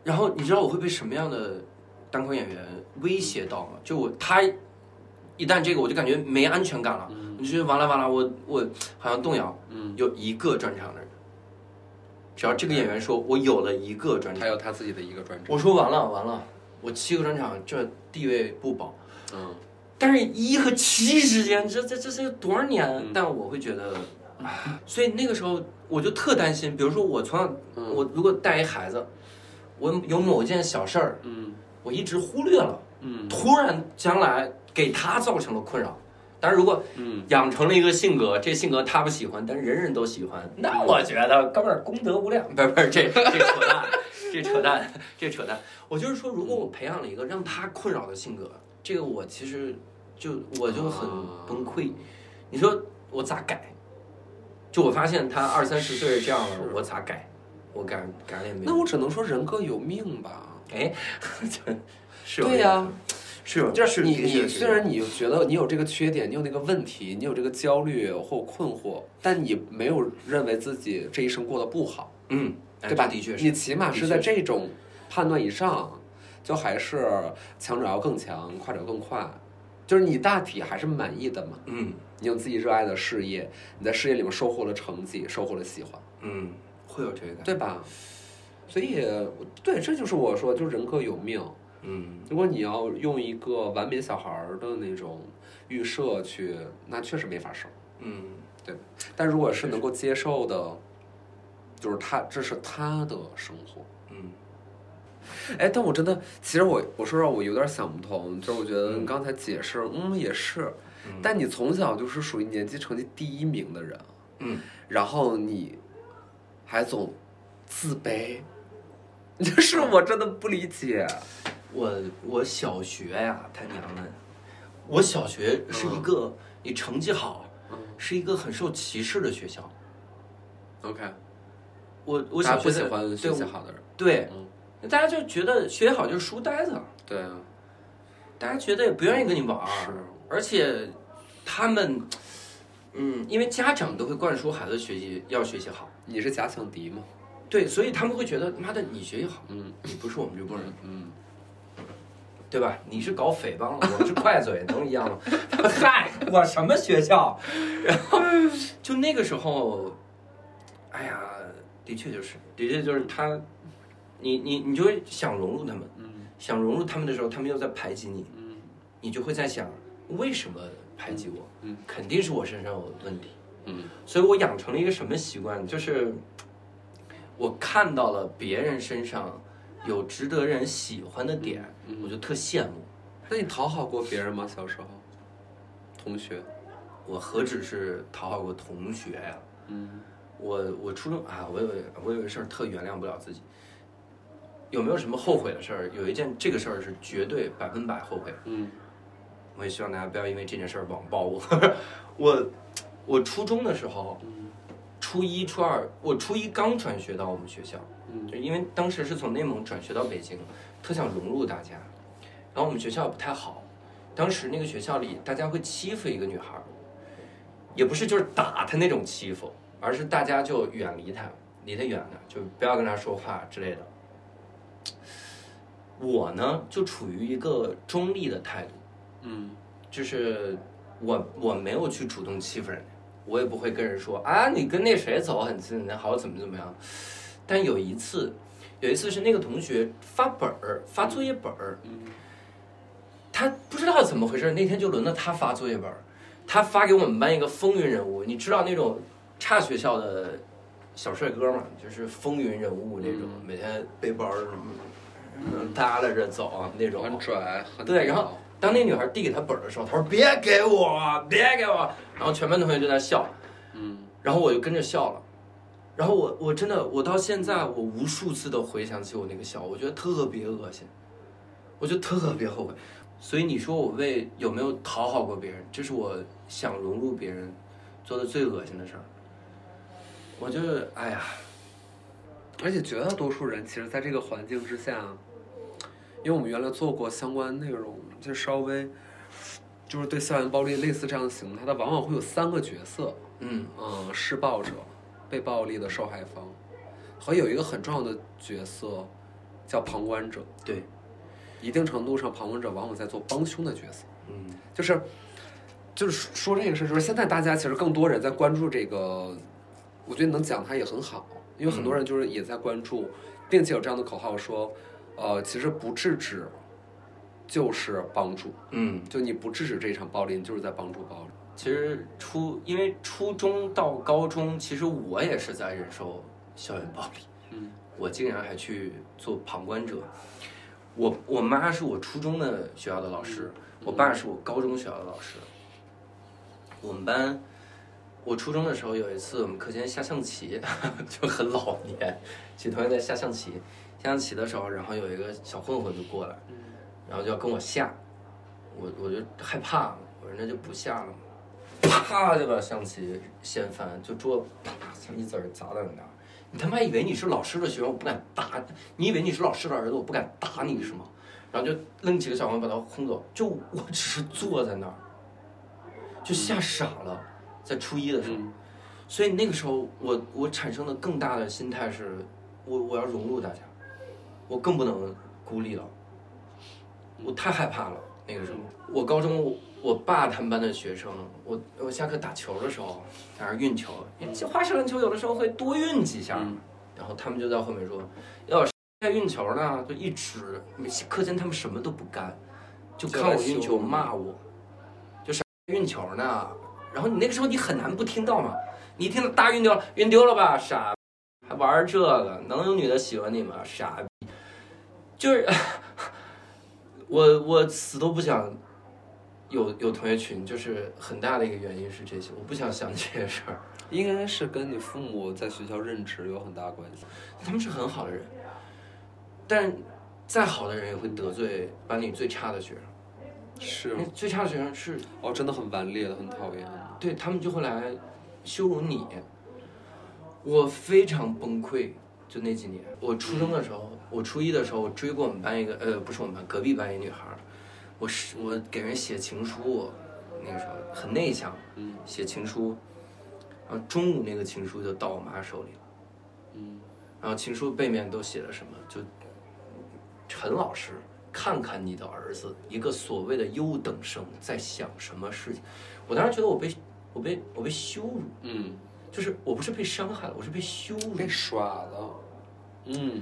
然后你知道我会被什么样的单口演员威胁到吗？就我他一旦这个我就感觉没安全感了，我就觉得完了完了，我我好像动摇。嗯，有一个专场的人，只要这个演员说我有了一个专场他场，有他自己的一个专场。我说完了完了，我七个专场这地位不保。嗯但是一和七之间，这这这是多少年？嗯但我会觉得，所以那个时候我就特担心，比如说我从小嗯我如果带一孩子，我有某件小事儿，嗯我一直忽略了，嗯突然将来给他造成了困扰。但是如果嗯养成了一个性格，这性格他不喜欢，但是人人都喜欢，那我觉得哥们儿功德无量。不是不是，这这扯淡，这扯淡，这扯淡。我就是说，如果我培养了一个让他困扰的性格，这个我其实就我就很崩溃。你说我咋改？就我发现他二三十岁这样了，我咋改？我改改了也没用。那我只能说人各有命吧。哎，对呀、是有就是你你虽然你觉得你有这个缺点，你有那个问题，你有这个焦虑或困惑，但你没有认为自己这一生过得不好，嗯，哎对吧？的确是，你起码是在这种判断以上，就还是强者要更强，快者更快，就是你大体还是满意的嘛。嗯你有自己热爱的事业，你在事业里面收获了成绩，收获了喜欢，嗯，会有这个。对吧？所以，对，这就是我说，就是人各有命。嗯。如果你要用一个完美小孩儿的那种预设去，那确实没法生。嗯。对。但如果是能够接受的，就是他这是他的生活。嗯。哎，但我真的，其实我我说实话，我有点想不通，就是我觉得嗯。你刚才解释，嗯，也是，嗯。但你从小就是属于年级成绩第一名的人，嗯，然后你还总自卑，就是我真的不理解。我我小学呀，他娘的，我小学是一个你成绩好，嗯。是一个很受歧视的学校。OK，我我大家不喜小学的欢学对习好的人，对嗯，大家就觉得学习好就是书呆子，对啊，大家觉得也不愿意跟你玩儿，是。而且他们，嗯，因为家长都会灌输孩子学习要学习好，你是假想敌吗？对，所以他们会觉得妈的你学习好，嗯。你不是我们这波人，嗯，对吧？你是搞诽谤了，我是快嘴，能一样吗？嗨，我什么学校？然后就那个时候，哎呀，的确就是，的确就是他，你你你就会想融入他们，嗯想融入他们的时候，他们又在排挤你，嗯你就会在想，为什么排挤我？嗯肯定是我身上有问题。嗯所以我养成了一个什么习惯，就是我看到了别人身上有值得人喜欢的点，嗯我就特羡慕。那你讨好过别人吗？小时候，同学？我何止是讨好过同学呀、嗯我我初中啊，我有我有一事儿特原谅不了自己。有没有什么后悔的事儿？有一件这个事儿是绝对百分百后悔。嗯我也希望大家不要因为这件事儿网暴我。我我初中的时候，嗯初一初二，我初一刚转学到我们学校，嗯就因为当时是从内蒙转学到北京，特想融入大家。然后我们学校不太好，当时那个学校里大家会欺负一个女孩，也不是就是打她那种欺负，而是大家就远离她，离她远的，就不要跟她说话之类的。我呢，就处于一个中立的态度，嗯就是我我没有去主动欺负人家，我也不会跟人说啊，你跟那谁走很近，那好怎么怎么样。但有一次，有一次是那个同学发本儿发作业本儿，嗯他不知道怎么回事，那天就轮到他发作业本儿，他发给我们班一个风云人物，你知道那种差学校的小帅哥嘛，就是风云人物那种，嗯。每天背包什么嗯。耷拉着走啊那种，很拽，很对，然后当那女孩递给他本儿的时候，他说别给我，别给我，然后全班同学就在笑，嗯。然后我就跟着笑了，然后我我真的我到现在我无数次的回想起我那个笑，我觉得特别恶心，我就特别后悔，所以你说我为有没有讨好过别人，这是我想融入别人做的最恶心的事儿，我就是哎呀，而且绝大多数人其实在这个环境之下，因为我们原来做过相关内容，就稍微就是对校园暴力类似这样的行为，它往往会有三个角色，嗯。嗯，施暴者、被暴力的受害方，和有一个很重要的角色叫旁观者。对，一定程度上，旁观者往往在做帮凶的角色。嗯就是就是说这个事，就是现在大家其实更多人在关注这个，我觉得能讲它也很好，因为很多人就是也在关注，并且有这样的口号说，呃，其实不制止就是帮助，嗯。就你不制止这场暴力，你就是在帮助暴力。其实初因为初中到高中，其实我也是在忍受校园暴力，嗯，我竟然还去做旁观者。我我妈是我初中的学校的老师，我爸是我高中学校的老师。我们班，我初中的时候有一次我们课间下象棋，就很老年，几同学在下象棋，下象棋的时候，然后有一个小混混就过来，然后就要跟我下，我我就害怕，我说那就不下了嘛，啪就把象棋掀翻，就桌啪象棋子儿砸在那儿。你他妈以为你是老师的学生，我不敢打你；以为你是老师的儿子，我不敢打你是吗？然后就扔几个小朋友把他轰走，就我只是坐在那儿，就吓傻了，在初一的时候。所以那个时候我我产生的更大的心态是，我我要融入大家，我更不能孤立了，我太害怕了。那个时候，我高中我爸他们班的学生，我我下课打球的时候，在那儿运球，因为花式篮球有的时候会多运几下，然后他们就在后面说，要是在运球呢，就一直课间他们什么都不干，就看我运球骂我，就是运球呢，然后你那个时候你很难不听到嘛，你一听到大运丢了，运丢了吧，傻，还玩这个，能有女的喜欢你吗？傻逼，就是 我我死都不想有有同学群，就是很大的一个原因是这些，我不想想这些事儿。应该是跟你父母在学校任职有很大关系。他们是很好的人，但再好的人也会得罪班里最差的学生。是那最差的学生是哦，真的很顽劣的，很讨厌。对他们就会来羞辱你，我非常崩溃。就那几年，我初中的时候，我初一的时候，我追过我们班一个，呃，不是我们班，隔壁班一女孩儿，我是我给人写情书，那个时候很内向，嗯写情书，然后中午那个情书就到我妈手里了，嗯然后情书背面都写了什么？就陈老师，看看你的儿子，一个所谓的优等生在想什么事情。我当时觉得我被我被我被羞辱，嗯，就是我不是被伤害了，我是被羞辱。被耍了。嗯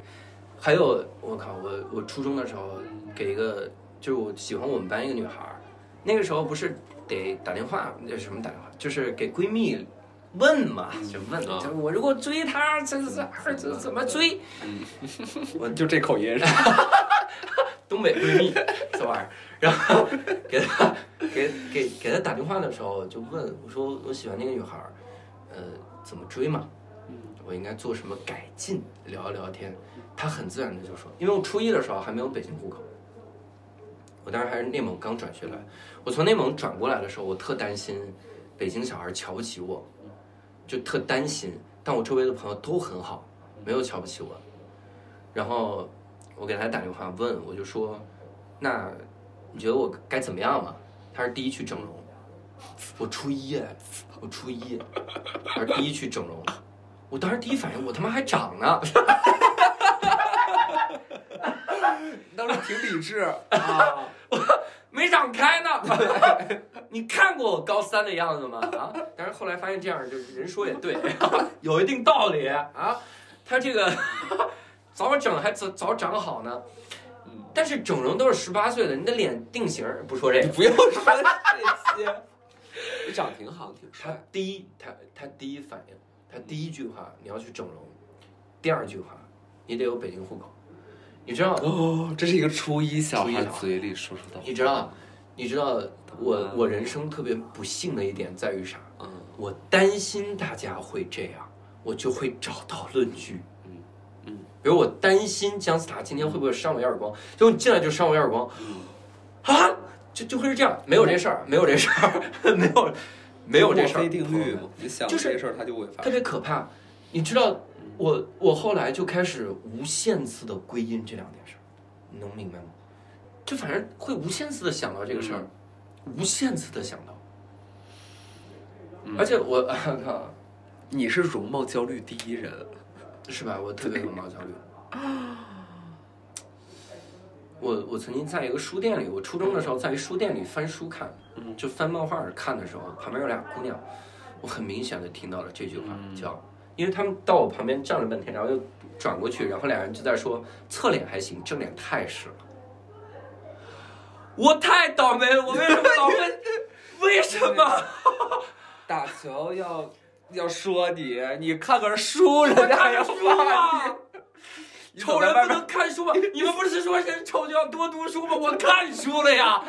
还有，我靠，我我初中的时候给一个，就是我喜欢我们班一个女孩儿，那个时候不是得打电话，那什么打电话，就是给闺蜜问嘛，就问，啊就我如果追她，这这这这怎么追？我就这口音是吧？东北闺蜜这玩意儿，然后给她给给给她打电话的时候就问我说我喜欢那个女孩儿，呃，怎么追嘛？我应该做什么改进？聊一聊天，她很自然的就说，因为我初一的时候还没有北京户口，我当时还是内蒙刚转学来，我从内蒙转过来的时候，我特担心北京小孩瞧不起我，就特担心，但我周围的朋友都很好，没有瞧不起我，然后我给他打电话问，我就说，那你觉得我该怎么样嘛？他是第一去整容，我初一，我初一，他是第一去整容，我当时第一反应我他妈还长呢，挺理智 啊。没长开呢。你看过我高三的样子吗？啊！但是后来发现这样就是人说也对，有一定道理啊。他这个 早整还早早长好呢。但是整容都是十八岁的，你的脸定型，不说这个。不用说这些。你长挺好，挺他。第一，他他第一反应，他第一句话你要去整容，第二句话你得有北京户口，你知道？哦，这是一个初一小孩嘴里说出的话。你知道？你知道我我人生特别不幸的一点在于啥？嗯我担心大家会这样，我就会找到论据。嗯嗯比如我担心姜思达今天会不会扇我一耳光，结果你进来就扇我一耳光，啊，就就会是这样，没有这事儿，没有这事儿，没有没有这事儿，墨菲定律，你想就是这事儿它就会发特。别可怕。你知道，我我后来就开始无限次的归因这两件事儿，你能明白吗？就反正会无限次的想到这个事儿，无限次的想到，而且我靠，你是容貌焦虑第一人。是吧？我特别容貌焦虑。我我曾经在一个书店里，我初中的时候在一书店里翻书看，就翻漫画看的时候，旁边有俩姑娘，我很明显的听到了这句话，叫，因为他们到我旁边站了半天，然后又转过去，然后俩人就在说侧脸还行，正脸太实了。我太倒霉了，我为什么老会？为什么？打球要要说你，你看个书，人家还要骂你。丑人不能看书吗？你们不是说人丑就要多读书吗？我看书了呀，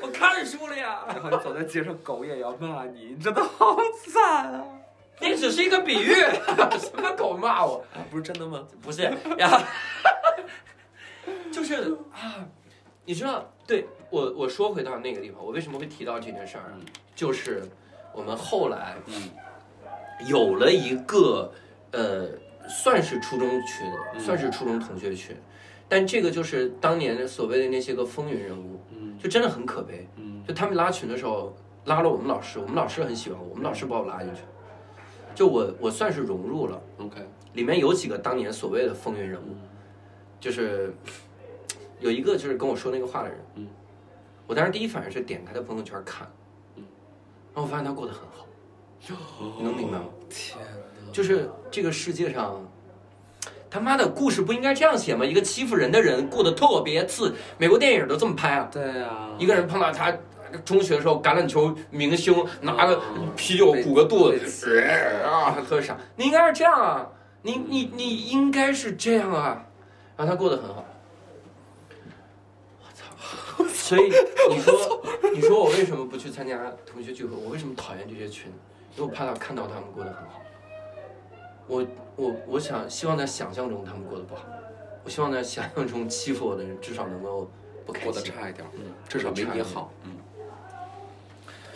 我看书了呀。然后你走在街上，狗也要骂你，你真的好惨啊！那只是一个比喻，什么狗骂我？啊，不是真的吗？不是呀，就是啊，你知道，对我我说回到那个地方，我为什么会提到这件事儿？就是我们后来嗯有了一个呃，算是初中群，嗯算是初中同学群，但这个就是当年所谓的那些个风云人物，嗯就真的很可悲。嗯就他们拉群的时候，拉了我们老师，我们老师很喜欢我，我们老师把我拉进去，就我我算是融入了。，OK，里面有几个当年所谓的风云人物，就是有一个就是跟我说那个话的人，嗯，我当时第一反应是点开他朋友圈看，嗯，然后我发现他过得很好，你能明白吗？天哪！就是这个世界上，他妈的故事不应该这样写吗？一个欺负人的人过得特别次，美国电影都这么拍啊，对啊，一个人碰到他。中学的时候，橄榄球明星拿个嗯啤酒鼓个肚子，啊，还喝啥。你应该是这样啊，你你你应该是这样啊，然后他过得很好。我操！所以你说，你说我为什么不去参加同学聚会？我为什么讨厌这些群？因为我怕他看到他们过得很好。我我我想希望在想象中他们过得不好，我希望在想象中欺负我的人至少能够不开心。过得差一点，嗯，至少没你好，嗯。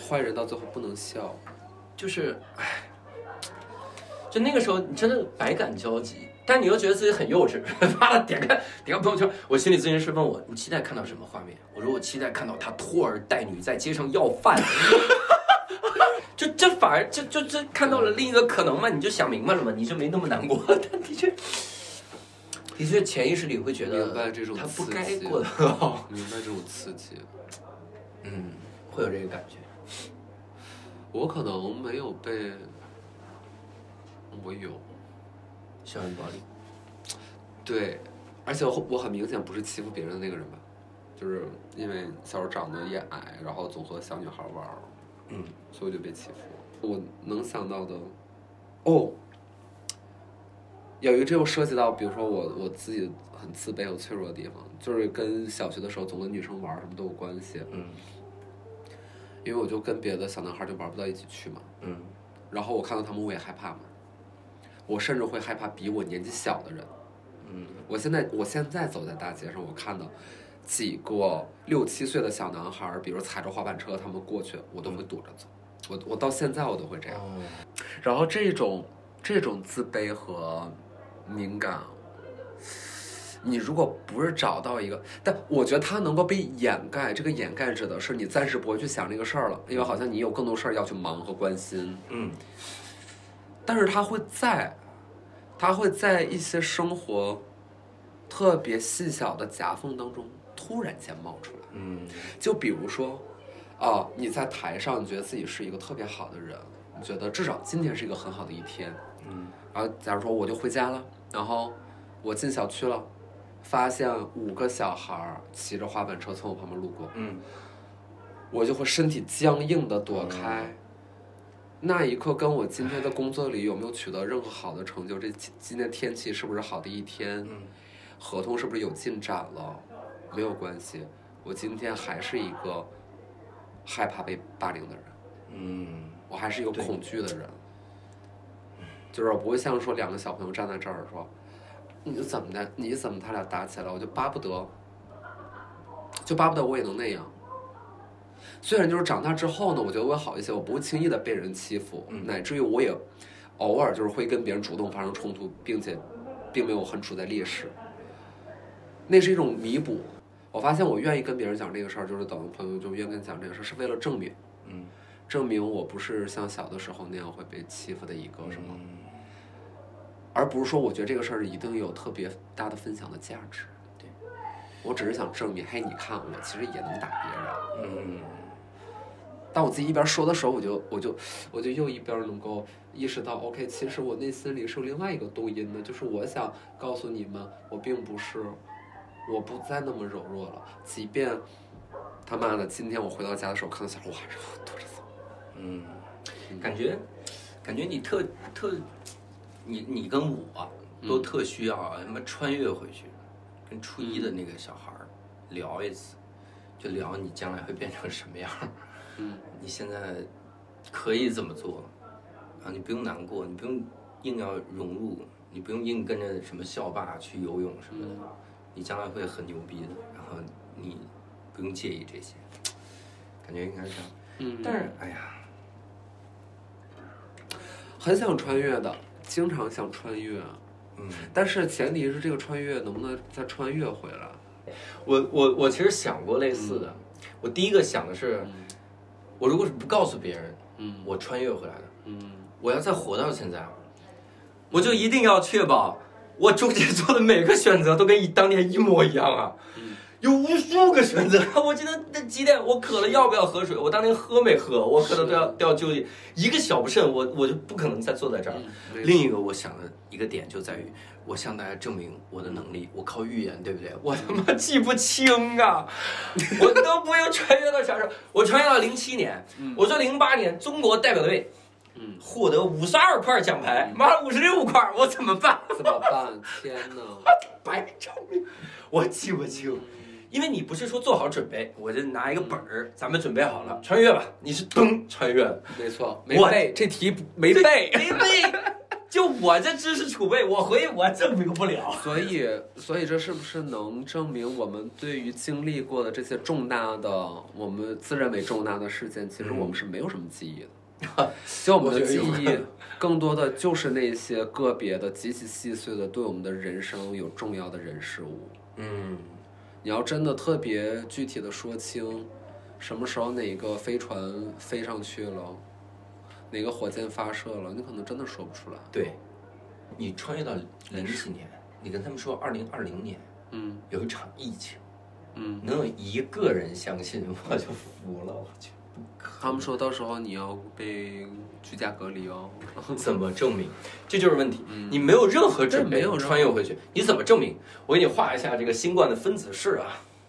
坏人到最后不能笑，就是，唉，就那个时候你真的百感交集，但你又觉得自己很幼稚。妈的，点开点开朋友圈，我心理咨询师问我，你期待看到什么画面？我说我期待看到他拖儿带女在街上要饭。就这反而就就这看到了另一个可能嘛，你就想明白了嘛，你就没那么难过。但的确，的确潜意识里会觉得明白这种他不该过得很好，明白这种刺激。嗯，会有这个感觉。我可能没有被，我有，校园暴力，对，而且我我很明显不是欺负别人的那个人吧，就是因为小时候长得也矮，然后总和小女孩玩儿，嗯，所以我就被欺负。我能想到的，哦，有一个这又涉及到，比如说我我自己很自卑和脆弱的地方，就是跟小学的时候总跟女生玩儿什么都有关系，嗯因为我就跟别的小男孩就玩不到一起去嘛，嗯然后我看到他们我也害怕嘛，我甚至会害怕比我年纪小的人。嗯我现在我现在走在大街上，我看到几个六七岁的小男孩，比如踩着滑板车，他们过去，我都会躲着走。我我到现在我都会这样。哦，然后这种这种自卑和敏感，你如果不是找到一个，但我觉得它能够被掩盖。这个掩盖指的是你暂时不会去想这个事儿了，因为好像你有更多事儿要去忙和关心。嗯但是它会在，它会在一些生活特别细小的夹缝当中突然间冒出来。嗯就比如说，啊，你在台上，你觉得自己是一个特别好的人，你觉得至少今天是一个很好的一天。嗯然后假如说我就回家了，然后我进小区了，发现五个小孩儿骑着滑板车从我旁边路过，嗯。我就会身体僵硬的躲开。那一刻跟我今天的工作里有没有取得任何好的成就，这今今天天气是不是好的一天，嗯。合同是不是有进展了，没有关系。我今天还是一个害怕被霸凌的人，嗯。我还是一个恐惧的人。就是我不会像说两个小朋友站在这儿说，你怎么的？你怎么他俩打起来了？我就巴不得，就巴不得我也能那样。虽然就是长大之后呢，我觉得我好一些，我不会轻易的被人欺负，嗯乃至于我也偶尔就是会跟别人主动发生冲突，并且并没有很处在劣势。那是一种弥补。我发现我愿意跟别人讲这个事儿，就是等朋友就愿意跟讲这个事儿，是为了证明，嗯证明我不是像小的时候那样会被欺负的一个是吗，嗯而不是说我觉得这个事儿一定有特别大的分享的价值。对，我只是想证明，嘿，你看我其实也能打别人。嗯当我自己一边说的时候，我就我就我就又一边能够意识到，OK，其实我内心里是有另外一个动因的，就是我想告诉你们，我并不是，我不再那么柔弱了。即便他妈的，今天我回到家的时候看到小孩，我还是 躲着走。嗯，感觉感觉你特特，你你跟我都特需要啊他妈穿越回去，跟初一的那个小孩儿聊一次，就聊你将来会变成什么样儿。嗯，你现在可以怎么做啊？你不用难过，你不用硬要融入，你不用硬跟着什么校霸去游泳什么的，你将来会很牛逼的。然后你不用介意这些，感觉应该是这样。嗯但是哎呀，很想穿越的，经常想穿越，嗯，但是前提是这个穿越能不能再穿越回来？我我我其实想过类似的，我第一个想的是，我如果是不告诉别人，嗯。我穿越回来的，嗯。我要再活到现在，我就一定要确保我中间做的每个选择都跟一当年一模一样啊。有无数个选择，我记得那几点我渴了要不要喝水，我当年喝没喝，我可能都要都要纠结，一个小不慎，我我就不可能再坐在这儿。另一个我想的一个点就在于，我向大家证明我的能力，我靠预言，对不对？我他妈记不清啊，我都不用穿越到啥时候，我穿越到零七年，我说零八年中国代表队。嗯获得五十二块奖牌，妈五十六块，我怎么办？怎么办？天哪！白证明，我记不清，因为你不是说做好准备，我就拿一个本儿，咱们准备好了，穿越吧。你是噔穿越了，没错，没背这题没背，没背。就我这知识储备，我回去我证明不了。所以所以这是不是能证明我们对于经历过的这些重大的我们自认为重大的事件，其实我们是没有什么记忆的。就我们的记忆更多的就是那些个别的、极其细碎的，对我们的人生有重要的人事物。嗯，你要真的特别具体的说清，什么时候哪个飞船飞上去了，哪个火箭发射了，你可能真的说不出来。对，你穿越到零几年，你跟他们说二零二零年嗯有一场疫情，嗯，能有一个人相信，我就服了，我去。他们说到时候你要被居家隔离哦。怎么证明？这就是问题。你没有任何准备，没有穿越回去，你怎么证明？我给你画一下这个新冠的分子式啊，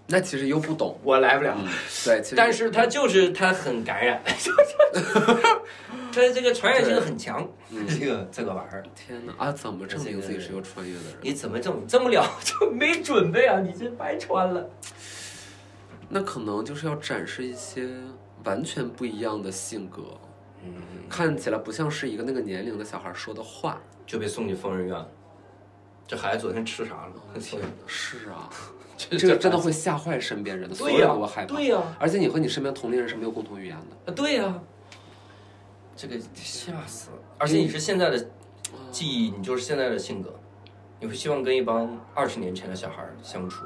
那其实又不懂。我来不了。嗯，对，其实但是它就是它很感染，它这个传染性很强。这个这个玩意儿，天哪啊！怎么证明自己是个穿越的人？你怎么证明？证不了，就没准备啊！你这白穿了。那可能就是要展示一些完全不一样的性格，嗯，看起来不像是一个那个年龄的小孩说的话。就被送进疯人院了。这孩子昨天吃啥了？天是啊，这这个真的会吓坏身边人的，所有对呀人都会害怕。对呀而且你和你身边同龄人是没有共同语言的。啊，对呀、这个吓死了。而且你是现在的记忆，你就是现在的性格，你会希望跟一帮二十年前的小孩相处，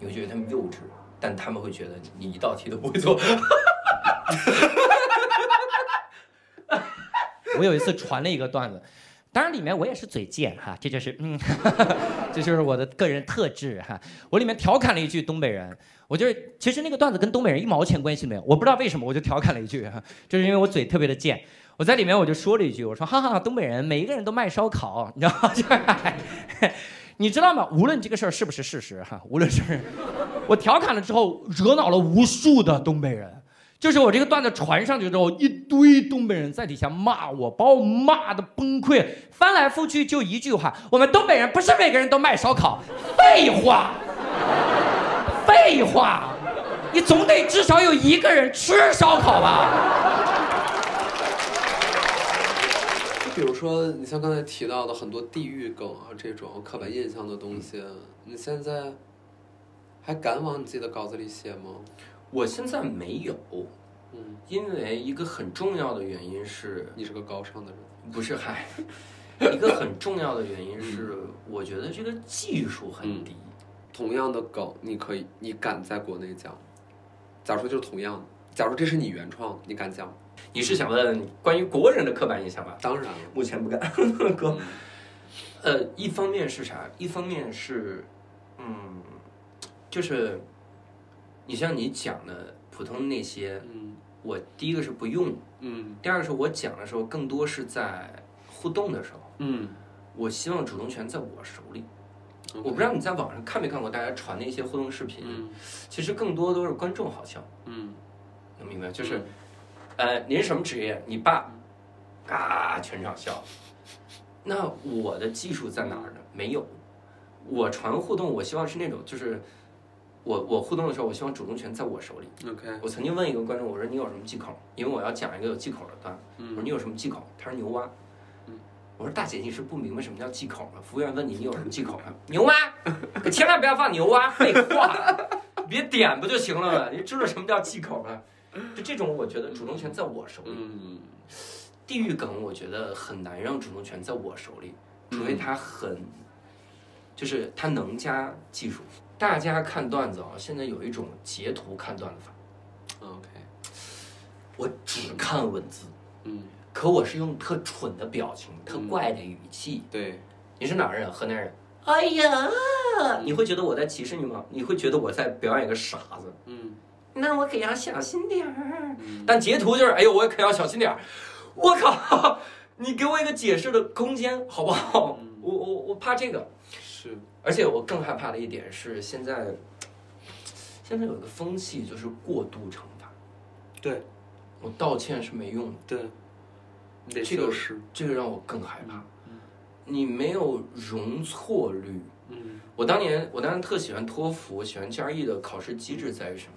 你会觉得他们幼稚，但他们会觉得你一道题都不会做。我有一次传了一个段子，当然里面我也是嘴贱哈，这就是嗯，这就是我的个人特质哈。我里面调侃了一句东北人，我就是其实那个段子跟东北人一毛钱关系没有，我不知道为什么我就调侃了一句哈，就是因为我嘴特别的贱。我在里面我就说了一句，我说哈哈，东北人每一个人都卖烧烤，你知道吗？就是你知道吗？无论这个事儿是不是事实哈，无论是我调侃了之后，惹恼了无数的东北人。就是我这个段子传上去之后，一堆东北人在底下骂我，把我骂的崩溃，翻来覆去就一句话：我们东北人不是每个人都卖烧烤。废话，废话，你总得至少有一个人吃烧烤吧？就比如说，你像刚才提到的很多地域梗啊，这种刻板印象的东西，你现在还敢往你自己的稿子里写吗？我现在没有，嗯，因为一个很重要的原因是，你是个高尚的人。不是嗨，一个很重要的原因是，我觉得这个技术很低。同样的梗，你可以，你敢在国内讲？假如说就是同样的，假如这是你原创，你敢讲？你是想问关于国人的刻板印象吧？当然了，目前不敢，哥。呃，一方面是啥？一方面是，嗯，就是，你像你讲的普通那些，嗯我第一个是不用，嗯第二个是我讲的时候更多是在互动的时候，嗯，我希望主动权在我手里。我不知道你在网上看没看过大家传的一些互动视频，嗯其实更多都是观众好像，嗯能明白？就是，呃，您什么职业？你爸，啊，全场笑。那我的技术在哪儿呢？没有，我传互动，我希望是那种就是。我我互动的时候，我希望主动权在我手里。OK，我曾经问一个观众，我说你有什么忌口？因为我要讲一个有忌口的段。我说你有什么忌口？他说牛蛙。我说大姐，你是不明白什么叫忌口吗？服务员问你你有什么忌口吗？牛蛙，可千万不要放牛蛙，废话，别点不就行了吗？你知道什么叫忌口吗？就这种，我觉得主动权在我手里。嗯地域梗，我觉得很难让主动权在我手里，除非他很，就是他能加技术。大家看段子啊，现在有一种截图看段子法，，OK，我只看文字，嗯，可我是用特蠢的表情、特怪的语气。对，你是哪儿人？河南人。哎呀，你会觉得我在歧视你吗？你会觉得我在表演一个傻子？嗯那我可要小心点儿。但截图就是，哎呦，我可要小心点儿。我靠，你给我一个解释的空间好不好？我我我怕这个，是，而且我更害怕的一点是，现在现在有一个风气就是过度惩罚，对我道歉是没用的，对，你得这个修饰，这个让我更害怕。你没有容错率。嗯我当年我当年特喜欢托福，喜欢 GRE 的考试机制在于什么？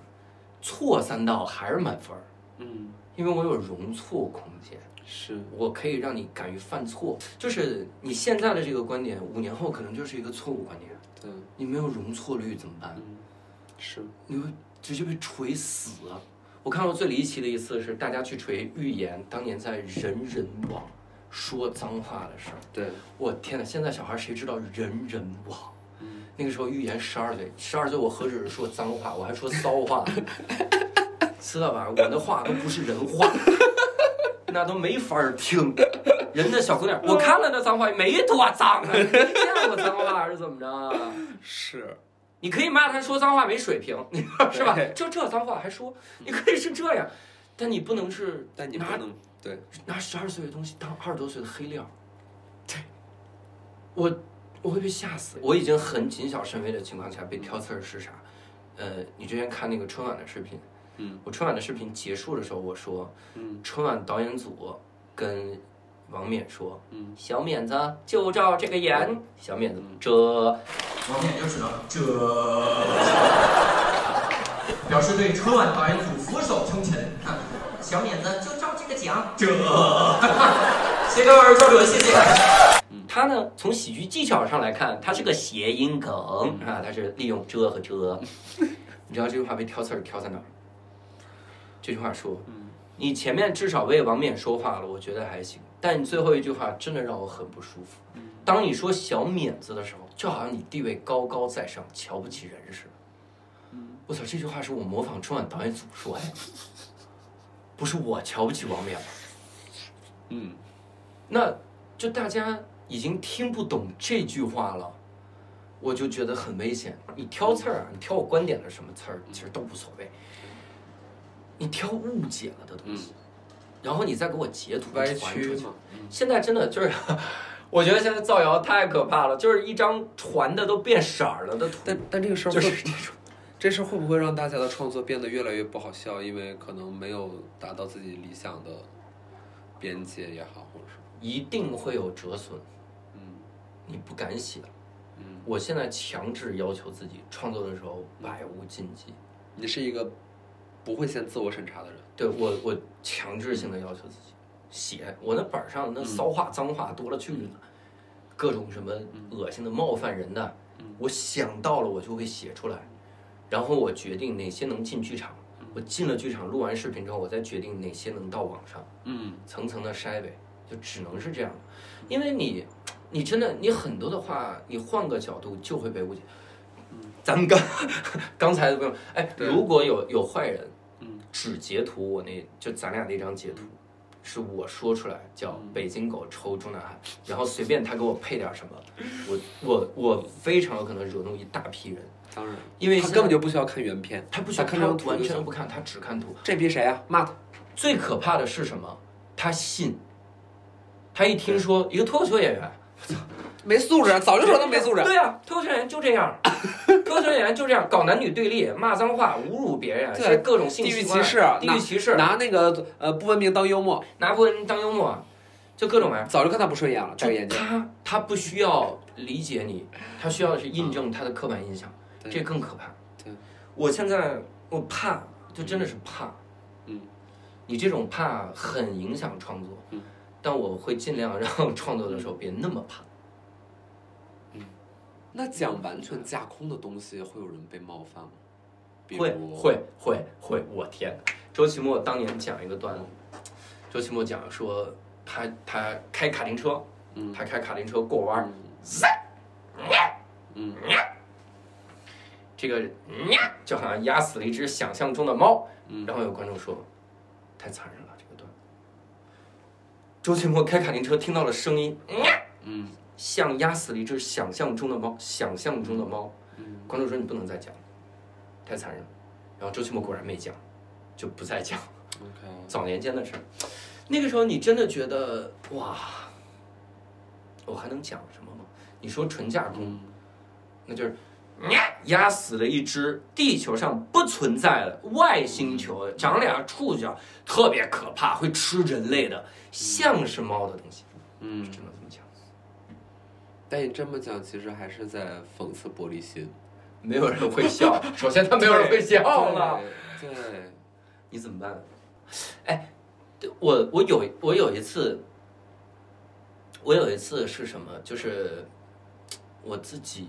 错三道还是满分儿，嗯，因为我有容错空间。是，我可以让你敢于犯错，就是你现在的这个观点，五年后可能就是一个错误观点。对，你没有容错率怎么办？嗯，是，你会直接被锤死啊！我看过最离奇的一次是大家去锤预言当年在人人网说脏话的事儿。对，我天哪！现在小孩谁知道人人网？嗯那个时候预言十二岁，十二岁我何止是说脏话，我还说骚话，知道吧？我的话都不是人话，那都没法儿听。人家小姑娘，我看了那脏话没多脏啊，你没见过脏话是怎么着啊？是，你可以骂他说脏话没水平，是吧对？就这脏话还说，你可以是这样，但你不能是但你不能，对，拿十二岁的东西当二十多岁的黑料，对，我我会被吓死。我已经很谨小慎微的情况下被挑刺儿是啥？呃，你之前看那个春晚的视频，嗯，我春晚的视频结束的时候，我说，嗯，春晚导演组跟王冕说，嗯，小冕子就照这个演，小冕子这，王冕就只能这，表示对春晚导演组俯首称臣。啊小冕子就照这个讲，这，谢各位作者，谢谢。他呢，从喜剧技巧上来看，它是个谐音梗啊，它是利用遮和遮。你知道这句话被挑刺儿挑在哪儿？这句话说，你前面至少为王冕说话了，我觉得还行，但你最后一句话真的让我很不舒服。当你说小冕子的时候，就好像你地位高高在上，瞧不起人似的。我操，这句话是我模仿春晚导演组说的，不是我瞧不起王冕吗？嗯，那就大家已经听不懂这句话了，我就觉得很危险。你挑刺儿啊，你挑我观点的什么刺儿，其实都无所谓。你挑误解了的东西，然后你再给我截图歪传出去曲嘛。，现在真的就是，我觉得现在造谣太可怕了，就是一张传的都变色儿了的图，但但这个事儿会就是这种。这事儿会不会让大家的创作变得越来越不好笑？因为可能没有达到自己理想的边界也好，或者是一定会有折损，嗯你不敢写。嗯，我现在强制要求自己创作的时候百无禁忌。你是一个不会先自我审查的人。对我，我强制性的要求自己写，我那本儿上那骚话、脏话多了去了，各种什么恶心的、冒犯人的，我想到了我就会写出来，然后我决定哪些能进剧场，我进了剧场，录完视频之后，我再决定哪些能到网上，嗯。层层的筛呗，就只能是这样，因为你，你真的你很多的话，你换个角度就会被误解。咱们刚 刚才不用，哎，如果有有坏人，嗯，只截图我那就咱俩那张截图，是我说出来叫北京狗抽中南海，然后随便他给我配点什么，我我我非常有可能惹怒一大批人，当然，因为他根本就不需要看原片，他不需要看完。全不看，他只看图。这批谁啊？骂他。最可怕的是什么？他信，他一听说一个脱口秀演员，没素质，早就说他没素质。对啊，脱口秀演员就这样，脱口秀演员就这样，搞男女对立，骂脏话，侮辱别人，对写各种性地域歧视，地域歧视，拿那个呃不文明当幽默。拿不文明当幽默，就各种玩意儿。早就看他不顺眼了，戴个眼镜。他他不需要理解你，他需要的是印证他的刻板印象，对这更可怕。对，我现在我怕，就真的是怕。嗯，你这种怕很影响创作。嗯，但我会尽量让 创作的时候别那么怕。那讲完全架空的东西，会有人被冒犯吗？会会会会，我天哪！周奇墨当年讲一个段子，周奇墨讲说他他开卡丁车，嗯他开卡丁车过弯儿，嗯这个就好像压死了一只想象中的猫。嗯然后有观众说，太残忍。周奇墨开卡丁车听到了声音，嗯像压死了一只想象中的猫，想象中的猫。嗯观众说你不能再讲，太残忍了。然后周奇墨果然没讲，就不再讲。，OK，早年间的事儿，那个时候你真的觉得哇，我还能讲什么吗？你说纯架空，嗯那就是压死了一只地球上不存在的外星球，长俩触角，特别可怕，会吃人类的，像是猫的东西，嗯只，能这么讲。但你这么讲，其实还是在讽刺玻璃心。没有人会笑，首先他没有人会笑了，对，对你怎么办？哎，我我有我有一次，我有一次是什么？就是我自己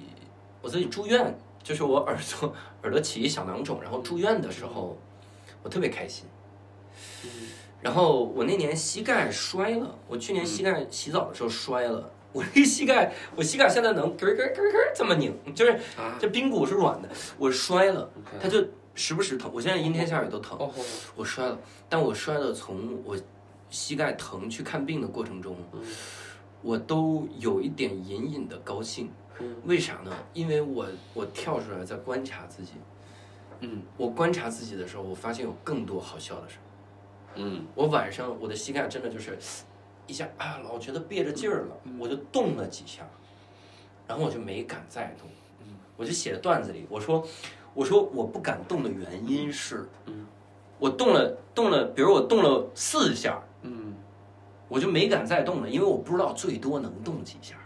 我自己住院，就是我耳朵耳朵起一小囊肿，然后住院的时候，我特别开心。然后我那年膝盖摔了，我去年膝盖洗澡的时候摔了，我这膝盖我膝盖现在能咯咯咯咯这么拧，就是啊这髌骨是软的，我摔了，它就时不时疼，我现在阴天下雨都疼。哦，我摔了，但我摔了，从我膝盖疼去看病的过程中，嗯我都有一点隐隐的高兴。嗯为啥呢？因为我我跳出来在观察自己，嗯我观察自己的时候，我发现有更多好笑的事儿。嗯我晚上我的膝盖真的就是一下啊，老觉得憋着劲儿了，嗯我就动了几下，然后我就没敢再动。嗯我就写段子里，我说我说我不敢动的原因是，嗯我动了动了，比如我动了四下，嗯我就没敢再动了，因为我不知道最多能动几下。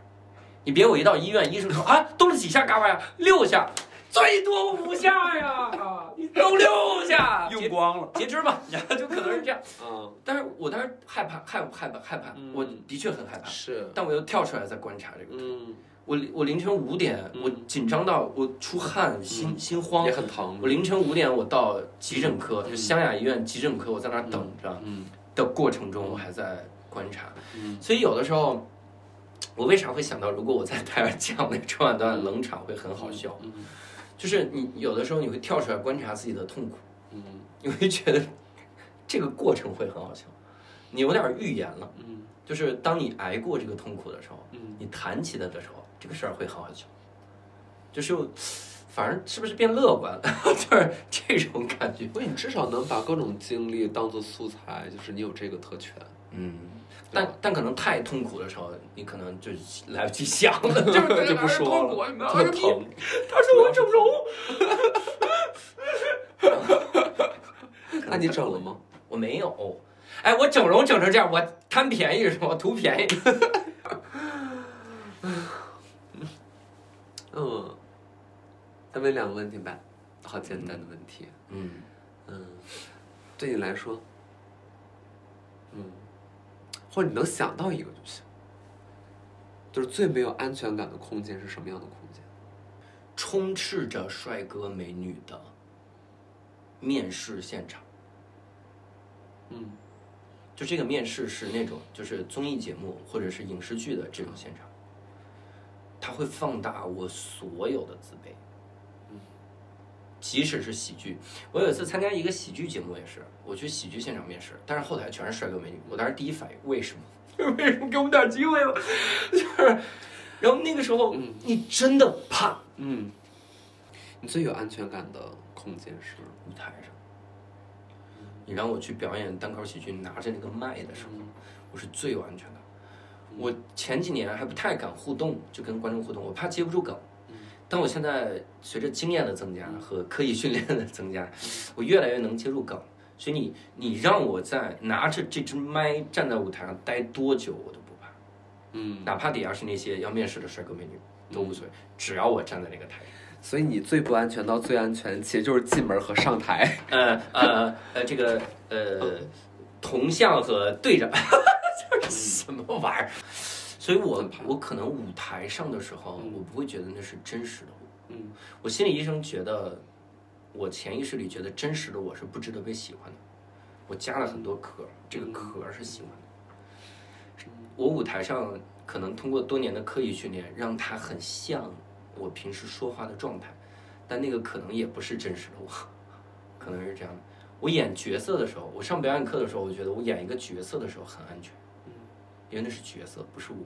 你别我一到医院，医生说啊，动了几下，嘎巴呀，六下，最多五下呀，啊，你动六下，用光了截肢吧，然后就可能是这样。嗯，但是我当时害怕，害害怕，害怕，嗯我的确很害怕，是，但我又跳出来在观察这个。嗯，我我凌晨五点，嗯我紧张到我出汗，心心慌也。很疼我，凌晨五点我到急诊科，就是湘雅医院急诊科，我在那儿等着嗯的过程中，我还在观察。嗯所以有的时候，我为啥会想到，如果我在台上讲那春晚段冷场会很好笑？嗯就是你有的时候你会跳出来观察自己的痛苦，嗯 你会觉得这个过程会很好笑。你有点预言了，嗯就是当你挨过这个痛苦的时候，嗯你谈起来的时候，这个事儿会很好笑。就是反正是不是变乐观了？就是这种感觉。所以，你至少能把各种经历当做素材，就是你有这个特权。嗯，但但可能太痛苦的时候，你可能就来不及想了，就是 就不说了痛苦你知道吗特疼。他说我整容，那你整了吗？我没有。哎，我整容整成这样，我贪便宜是吗？我图便宜。嗯，再问两个问题吧，好简单的问题。嗯，嗯，对你来说，嗯，或者你能想到一个就行。就是最没有安全感的空间是什么样的空间？充斥着帅哥美女的面试现场。嗯就这个面试是那种就是综艺节目或者是影视剧的这种现场，它会放大我所有的自卑。即使是喜剧，我有一次参加一个喜剧节目也是，我去喜剧现场面试，但是后台全是帅哥美女，我当时第一反应为什么？为什么给我们点机会吧？就是，然后那个时候嗯你真的怕嗯，你最有安全感的空间是？舞台上，你让我去表演单口喜剧，拿着那个麦的时候，我是最有安全感。我前几年还不太敢互动，就跟观众互动，我怕接不住梗。但我现在随着经验的增加和刻意训练的增加，我越来越能接住梗。所以你你让我在拿着这支麦站在舞台上待多久，我都不怕，嗯，哪怕底下是那些要面试的帅哥美女都无所谓，只要我站在那个台上。所以你最不安全到最安全，其实就是进门和上台。呃呃呃，这个呃，铜像和队长，这是什么玩意儿？所以我我可能舞台上的时候，我不会觉得那是真实的我。嗯，我心理医生觉得，我潜意识里觉得真实的我是不值得被喜欢的。我加了很多壳，这个壳是喜欢的。我舞台上可能通过多年的刻意训练，让它很像我平时说话的状态，但那个可能也不是真实的我，可能是这样的。我演角色的时候，我上表演课的时候，我觉得我演一个角色的时候很安全，因为那是角色，不是我。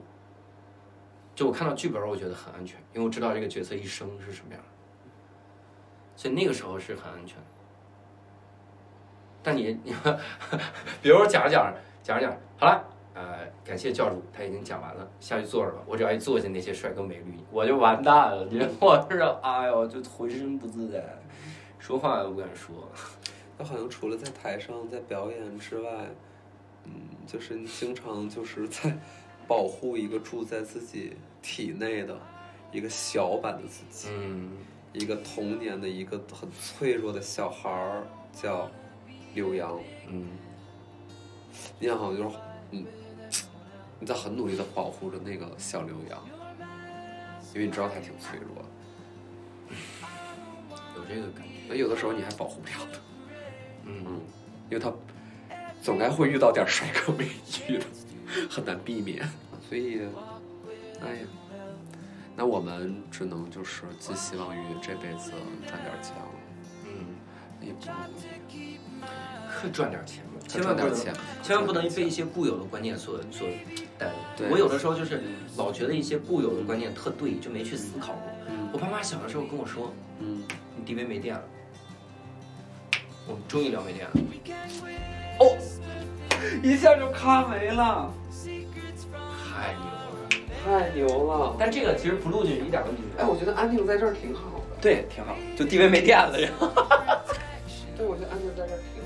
就我看到剧本，我觉得很安全，因为我知道这个角色一生是什么样，所以那个时候是很安全。但你你，比如说讲着讲着讲着讲着，好了，呃，感谢教主，他已经讲完了，下去坐着吧。我只要一坐下，那些帅哥美女，我就完蛋了。你 我这哎呦，就浑身不自在，说话都不敢说。他好像除了在台上在表演之外，嗯，就是你经常就是在 保护一个住在自己体内的一个小版的自己，嗯，一个童年的一个很脆弱的小孩儿，叫刘洋。嗯，你好像就是，嗯，你在很努力的保护着那个小刘洋，因为你知道他挺脆弱的，有这个感觉。那有的时候你还保护不了他。嗯，因为他总该会遇到点帅哥美女的，很难避免。所以，哎呀，那我们只能就是寄希望于这辈子赚点钱了。嗯，也不容易，可赚点钱吧，千万不能赚点钱，千万不能被一些固有的观念所所带。对我有的时候就是老觉得一些固有的观念特对，就没去思考过。嗯我爸妈小的时候跟我说，嗯，你 DV 没电了，我们终于聊没电了。一下就咔没了，太牛了！太牛了！但这个其实不录进去一点问题没哎，有。我觉得安静在这儿挺好的。对，挺好，就地位没电了，然后。对，我觉得安静在这儿挺好的。